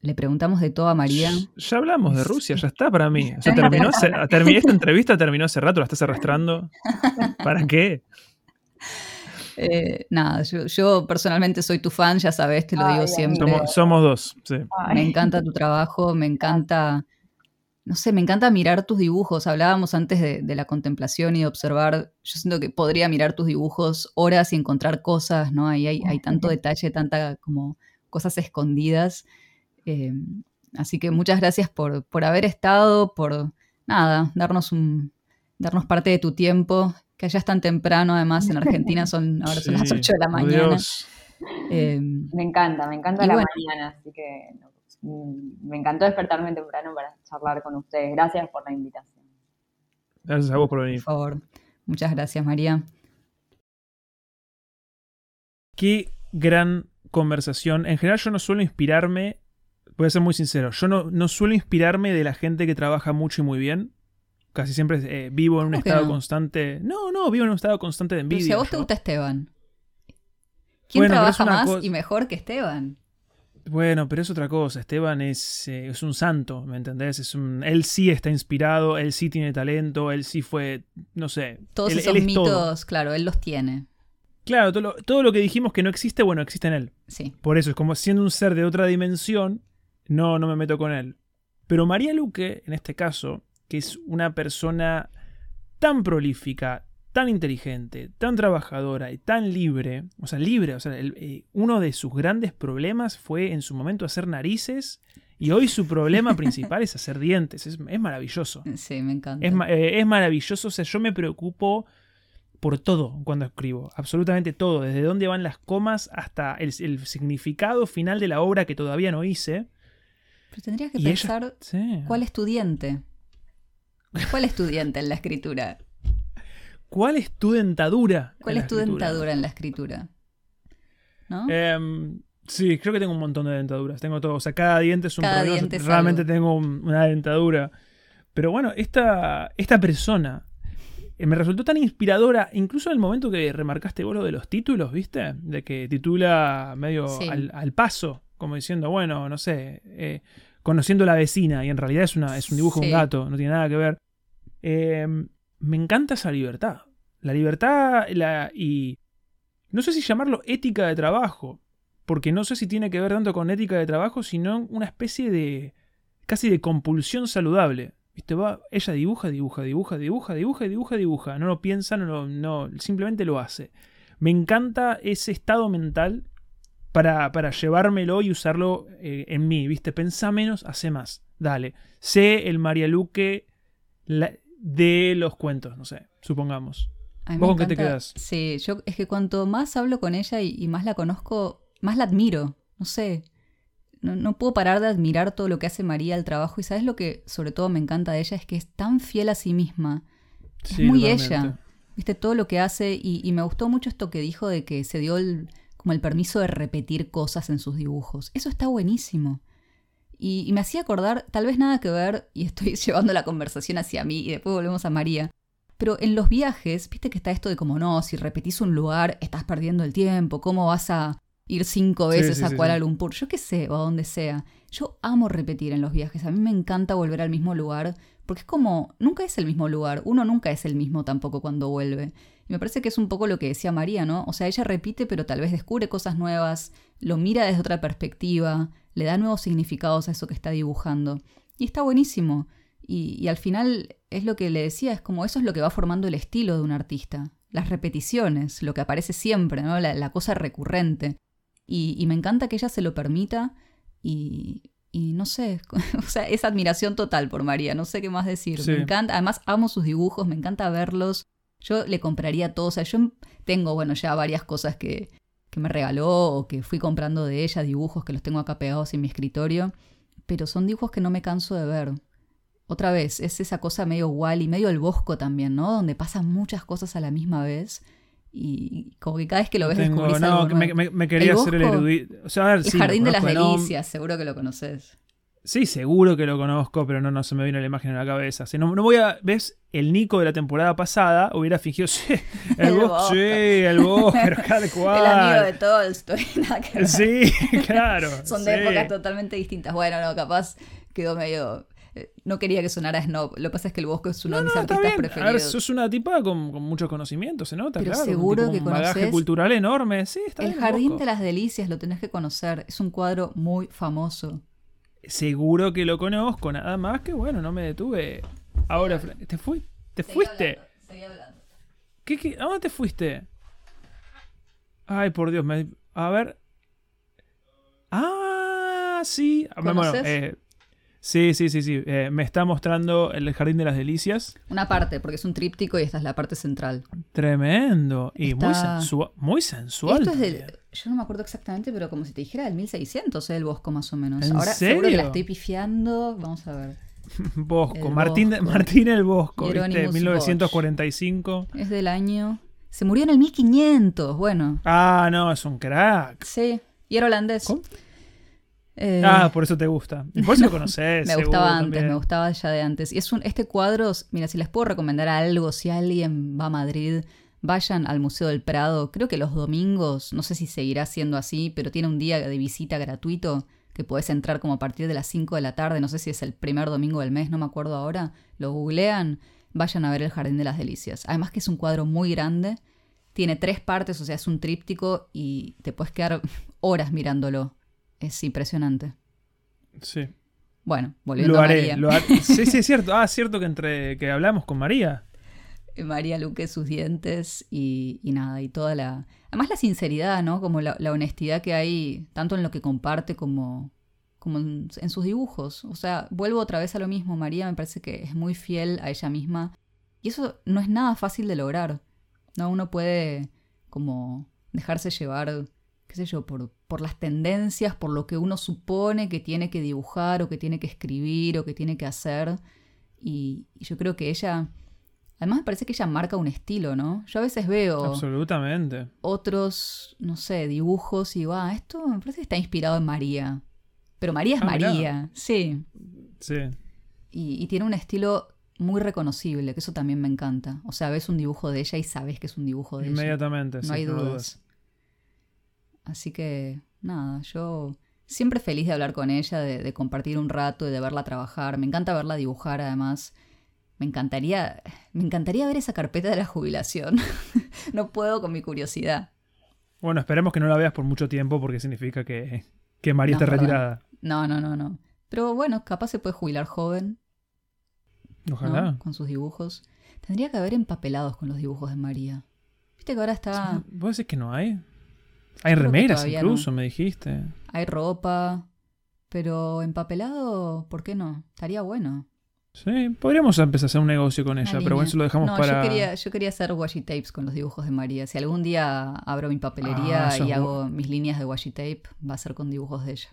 Speaker 1: le preguntamos de todo a María.
Speaker 2: Ya hablamos de Rusia, ya está para mí. O sea, terminó, esta entrevista terminó hace rato, la estás arrastrando. ¿Para qué?
Speaker 1: Eh, nada, yo, personalmente soy tu fan, ya sabes, te lo digo siempre.
Speaker 2: Somos, dos, sí.
Speaker 1: Me encanta tu trabajo, me encanta, no sé, me encanta mirar tus dibujos. Hablábamos antes de, de, la contemplación y de observar. Yo siento que podría mirar tus dibujos horas y encontrar cosas, ¿no? Ahí hay, hay tanto detalle, tanta como cosas escondidas. Eh, así que muchas gracias por, por, haber estado, por nada, darnos un, darnos parte de tu tiempo, que allá es tan temprano, además en Argentina son ahora son las 8 de la mañana.
Speaker 3: Eh, me encanta, me encanta la mañana, así que me encantó despertarme temprano para charlar con ustedes. Gracias por la invitación.
Speaker 2: Gracias a vos por venir.
Speaker 1: Por favor. Muchas gracias, María.
Speaker 2: Qué gran conversación. En general yo no suelo inspirarme voy a ser muy sincero, yo no, no suelo inspirarme de la gente que trabaja mucho y muy bien. Casi siempre eh, vivo en un estado constante. No, no, vivo en un estado constante de envidia.
Speaker 1: si a vos te gusta Esteban. ¿Quién trabaja más y mejor que Esteban?
Speaker 2: Bueno, pero es otra cosa. Esteban es, eh, es un santo, ¿me entendés? Es un, él sí está inspirado, él sí tiene talento, él sí fue, no sé.
Speaker 1: Todos esos mitos, claro, él los tiene.
Speaker 2: Claro, todo lo, todo lo, que dijimos que no existe, bueno, existe en él.
Speaker 1: Sí.
Speaker 2: Por eso, es como siendo un ser de otra dimensión, no, no me meto con él. Pero María Luque, en este caso, que es una persona tan prolífica, tan inteligente, tan trabajadora y tan libre, o sea, libre, o sea, eh, uno de sus grandes problemas fue en su momento hacer narices y hoy su problema principal es hacer dientes. Es, maravilloso.
Speaker 1: Sí, me encanta.
Speaker 2: Eh, es, maravilloso, o sea, yo me preocupo por todo cuando escribo, absolutamente todo, desde dónde van las comas hasta el significado final de la obra que todavía no hice.
Speaker 1: Pero tendrías que pensar cuál estudiante. ¿Cuál estudiante en la escritura?
Speaker 2: ¿Cuál es tu dentadura?
Speaker 1: ¿Cuál es tu dentadura en la escritura? ¿No?
Speaker 2: Em, sí, creo que tengo un montón de dentaduras. Tengo todo. O sea, cada diente es un problema. Realmente tengo una dentadura. Pero bueno, esta, esta persona eh, me resultó tan inspiradora, incluso en el momento que remarcaste vos lo de los títulos, ¿viste? De que titula medio al, paso como diciendo, bueno, no sé, eh, conociendo a la vecina, y en realidad es, una, es un dibujo de un gato, no tiene nada que ver. Em, me encanta esa libertad. La libertad la, y... No sé si llamarlo ética de trabajo, porque no sé si tiene que ver tanto con ética de trabajo, sino una especie de... casi de compulsión saludable. ¿Viste? Va, ella dibuja, dibuja, dibuja, dibuja, dibuja, dibuja, dibuja. No lo piensa, no, no, simplemente lo hace. Me encanta ese estado mental para, llevármelo y usarlo eh, en mí, ¿viste? Pensá menos, hace más. Dale. Sé el María Luque de los cuentos, no sé, supongamos. ¿Vos con qué te quedas?
Speaker 1: Sí, yo es que cuanto más hablo con ella y, más la conozco, más la admiro. No sé. No, puedo parar de admirar todo lo que hace María al trabajo. Y sabes lo que sobre todo me encanta de ella es que es tan fiel a sí misma. es muy ella. Viste todo lo que hace. Y, y, me gustó mucho esto que dijo de que se dio el, como el permiso de repetir cosas en sus dibujos. Eso está buenísimo. Y, me hacía acordar, tal vez nada que ver, y estoy llevando la conversación hacia mí y después volvemos a María. Pero en los viajes, viste que está esto de como no, si repetís un lugar, estás perdiendo el tiempo, ¿cómo vas a ir cinco veces a Kuala Lumpur? Yo qué sé, o a donde sea. Yo amo repetir en los viajes, a mí me encanta volver al mismo lugar, porque es como, nunca es el mismo lugar, uno nunca es el mismo tampoco cuando vuelve. Y me parece que es un poco lo que decía María, ¿no? O sea, ella repite, pero tal vez descubre cosas nuevas, lo mira desde otra perspectiva, le da nuevos significados a eso que está dibujando. Y está buenísimo. Y, al final es lo que le decía, es como eso es lo que va formando el estilo de un artista. Las repeticiones, lo que aparece siempre, ¿no? La, cosa recurrente. Y, me encanta que ella se lo permita y, y no sé, o sea, es admiración total por María, no sé qué más decir. Me encanta, además amo sus dibujos, me encanta verlos. Yo le compraría todo, o sea, yo tengo, bueno, ya varias cosas que, que me regaló o que fui comprando de ella, dibujos que los tengo acá pegados en mi escritorio, pero son dibujos que no me canso de ver. Otra vez, es esa cosa medio y medio el bosco también, ¿no? Donde pasan muchas cosas a la misma vez y como que cada vez que lo ves Tengo,
Speaker 2: no, me, me, quería hacer el erudito. O sea, a ver,
Speaker 1: el Jardín de las Delicias, seguro que lo conoces.
Speaker 2: Sí, seguro que lo conozco, pero no, no se me vino la imagen en la cabeza. Si no, no voy a. ¿Ves? El Nico de la temporada pasada hubiera fingido. Sí, el,
Speaker 1: El.
Speaker 2: Sí, el Bosco, pero cada cual.
Speaker 1: El amigo de Tolstoy, nada que ver.
Speaker 2: Sí, claro.
Speaker 1: Son de
Speaker 2: sí.
Speaker 1: épocas totalmente distintas. Bueno, no, capaz quedó medio. eh, No quería que sonara snob. Lo que pasa es que el Bosco es uno
Speaker 2: No,
Speaker 1: de mis
Speaker 2: no,
Speaker 1: artistas
Speaker 2: bien. A ver,
Speaker 1: preferidos.
Speaker 2: sos una tipa con, con mucho conocimiento, se nota,
Speaker 1: Pero
Speaker 2: claro.
Speaker 1: seguro que
Speaker 2: un bagaje
Speaker 1: conoces
Speaker 2: cultural enorme. Sí, está
Speaker 1: El
Speaker 2: bien.
Speaker 1: Jardín
Speaker 2: Bosco.
Speaker 1: de las Delicias lo tenés que conocer. Es un cuadro muy famoso.
Speaker 2: Seguro que lo conozco, nada más que bueno, no me detuve. Ahora, ¿te, fui, ¿te fuiste? ¿Qué, qué? ¿A dónde te fuiste? Ay, por Dios, me... a ver. Ah, sí. Ah, Bueno,
Speaker 1: ¿Conoces?
Speaker 2: eh, sí, sí, sí, sí. Eh, me está mostrando el Jardín de las Delicias.
Speaker 1: Una parte, porque es un tríptico y esta es la parte central.
Speaker 2: Tremendo. Y muy,
Speaker 1: Está-
Speaker 2: sensua- muy sensual.
Speaker 1: Esto es del. Yo no me acuerdo exactamente, pero como si te dijera del 1600, ¿eh? el Bosco más o menos.
Speaker 2: ¿En
Speaker 1: Ahora seguro que la
Speaker 2: serio?
Speaker 1: estoy pifiando. Vamos a ver.
Speaker 2: Bosco,
Speaker 1: El
Speaker 2: Martín,
Speaker 1: Bosco.
Speaker 2: Martín el Bosco, ¿viste?
Speaker 1: Hieronymus
Speaker 2: 1945.
Speaker 1: Es del año. Se murió en el 1500. Bueno,
Speaker 2: Ah, no, es un crack.
Speaker 1: sí. Y era holandés.
Speaker 2: ¿Cómo?
Speaker 1: Eh,
Speaker 2: Ah, por eso te gusta. Y por eso lo conoces.
Speaker 1: me gustaba antes,
Speaker 2: también.
Speaker 1: me gustaba ya de antes. Y es un, este cuadro, mira, si les puedo recomendar algo, si alguien va a Madrid, vayan al Museo del Prado. Creo que los domingos, no sé si seguirá siendo así, pero tiene un día de visita gratuito que podés entrar como a partir de las 5 de la tarde. No sé si es el primer domingo del mes, no me acuerdo ahora. Lo googlean, vayan a ver el Jardín de las Delicias. Además que es un cuadro muy grande. Tiene tres partes, o sea, es un tríptico y te puedes quedar horas mirándolo. Es impresionante.
Speaker 2: Sí.
Speaker 1: Bueno, volviendo
Speaker 2: Lo
Speaker 1: a
Speaker 2: haré,
Speaker 1: María.
Speaker 2: lo haré. Sí, sí, es cierto. Ah, es cierto que entre que hablamos con María.
Speaker 1: María Luque, sus dientes y, y nada, y toda la... Además la sinceridad, ¿no? Como la, la honestidad que hay, tanto en lo que comparte como, como en, en sus dibujos. O sea, vuelvo otra vez a lo mismo, María me parece que es muy fiel a ella misma. Y eso no es nada fácil de lograr. ¿no? Uno puede como dejarse llevar, qué sé yo, por, por las tendencias, por lo que uno supone que tiene que dibujar o que tiene que escribir o que tiene que hacer. Y, y yo creo que ella... Además me parece que ella marca un estilo, ¿no? Yo a veces veo
Speaker 2: Absolutamente.
Speaker 1: otros, no sé, dibujos y digo, ah, esto me parece que está inspirado en María. Pero María es
Speaker 2: Ah, mirá.
Speaker 1: María, sí.
Speaker 2: Sí.
Speaker 1: Y, y tiene un estilo muy reconocible, que eso también me encanta. O sea, ves un dibujo de ella y sabes que es un dibujo de ella.
Speaker 2: Inmediatamente.
Speaker 1: No
Speaker 2: sí,
Speaker 1: hay
Speaker 2: lo
Speaker 1: dudas. Así que, nada, yo siempre feliz de hablar con ella, de, de compartir un rato y de verla trabajar. Me encanta verla dibujar, además. Me encantaría, me encantaría ver esa carpeta de la jubilación. no puedo con mi curiosidad.
Speaker 2: Bueno, esperemos que no la veas por mucho tiempo porque significa que, que María
Speaker 1: No,
Speaker 2: está
Speaker 1: perdón.
Speaker 2: retirada.
Speaker 1: No, no, no, no. Pero bueno, capaz se puede jubilar joven, ¿no?
Speaker 2: Ojalá.
Speaker 1: Con sus dibujos. Tendría que haber empapelados con los dibujos de María. Viste que ahora está...
Speaker 2: ¿Vos decís que no hay? Hay
Speaker 1: Creo
Speaker 2: remeras incluso, me dijiste.
Speaker 1: Hay ropa, pero empapelado, ¿por qué no? Estaría bueno.
Speaker 2: Sí, podríamos empezar a hacer un negocio con ella,
Speaker 1: Una
Speaker 2: pero bueno, eso lo dejamos
Speaker 1: no,
Speaker 2: para.
Speaker 1: yo quería, yo quería hacer washi tapes con los dibujos de María. Si algún día abro mi papelería
Speaker 2: Ah,
Speaker 1: y hago mis líneas de washi tape, va a ser con dibujos de ella.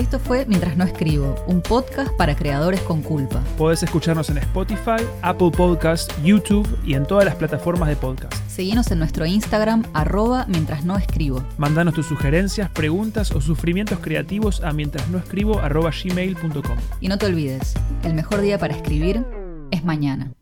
Speaker 1: Esto fue Mientras no escribo, un podcast para creadores con culpa.
Speaker 2: Podés escucharnos en Spotify, Apple Podcast, YouTube y en todas las plataformas de podcast.
Speaker 1: Seguinos en nuestro Instagram, arroba mientras no escribo.
Speaker 2: Mandanos tus sugerencias, preguntas o sufrimientos creativos a mientras no escribo gmail.com.
Speaker 1: Y no te olvides, el mejor día para escribir es mañana.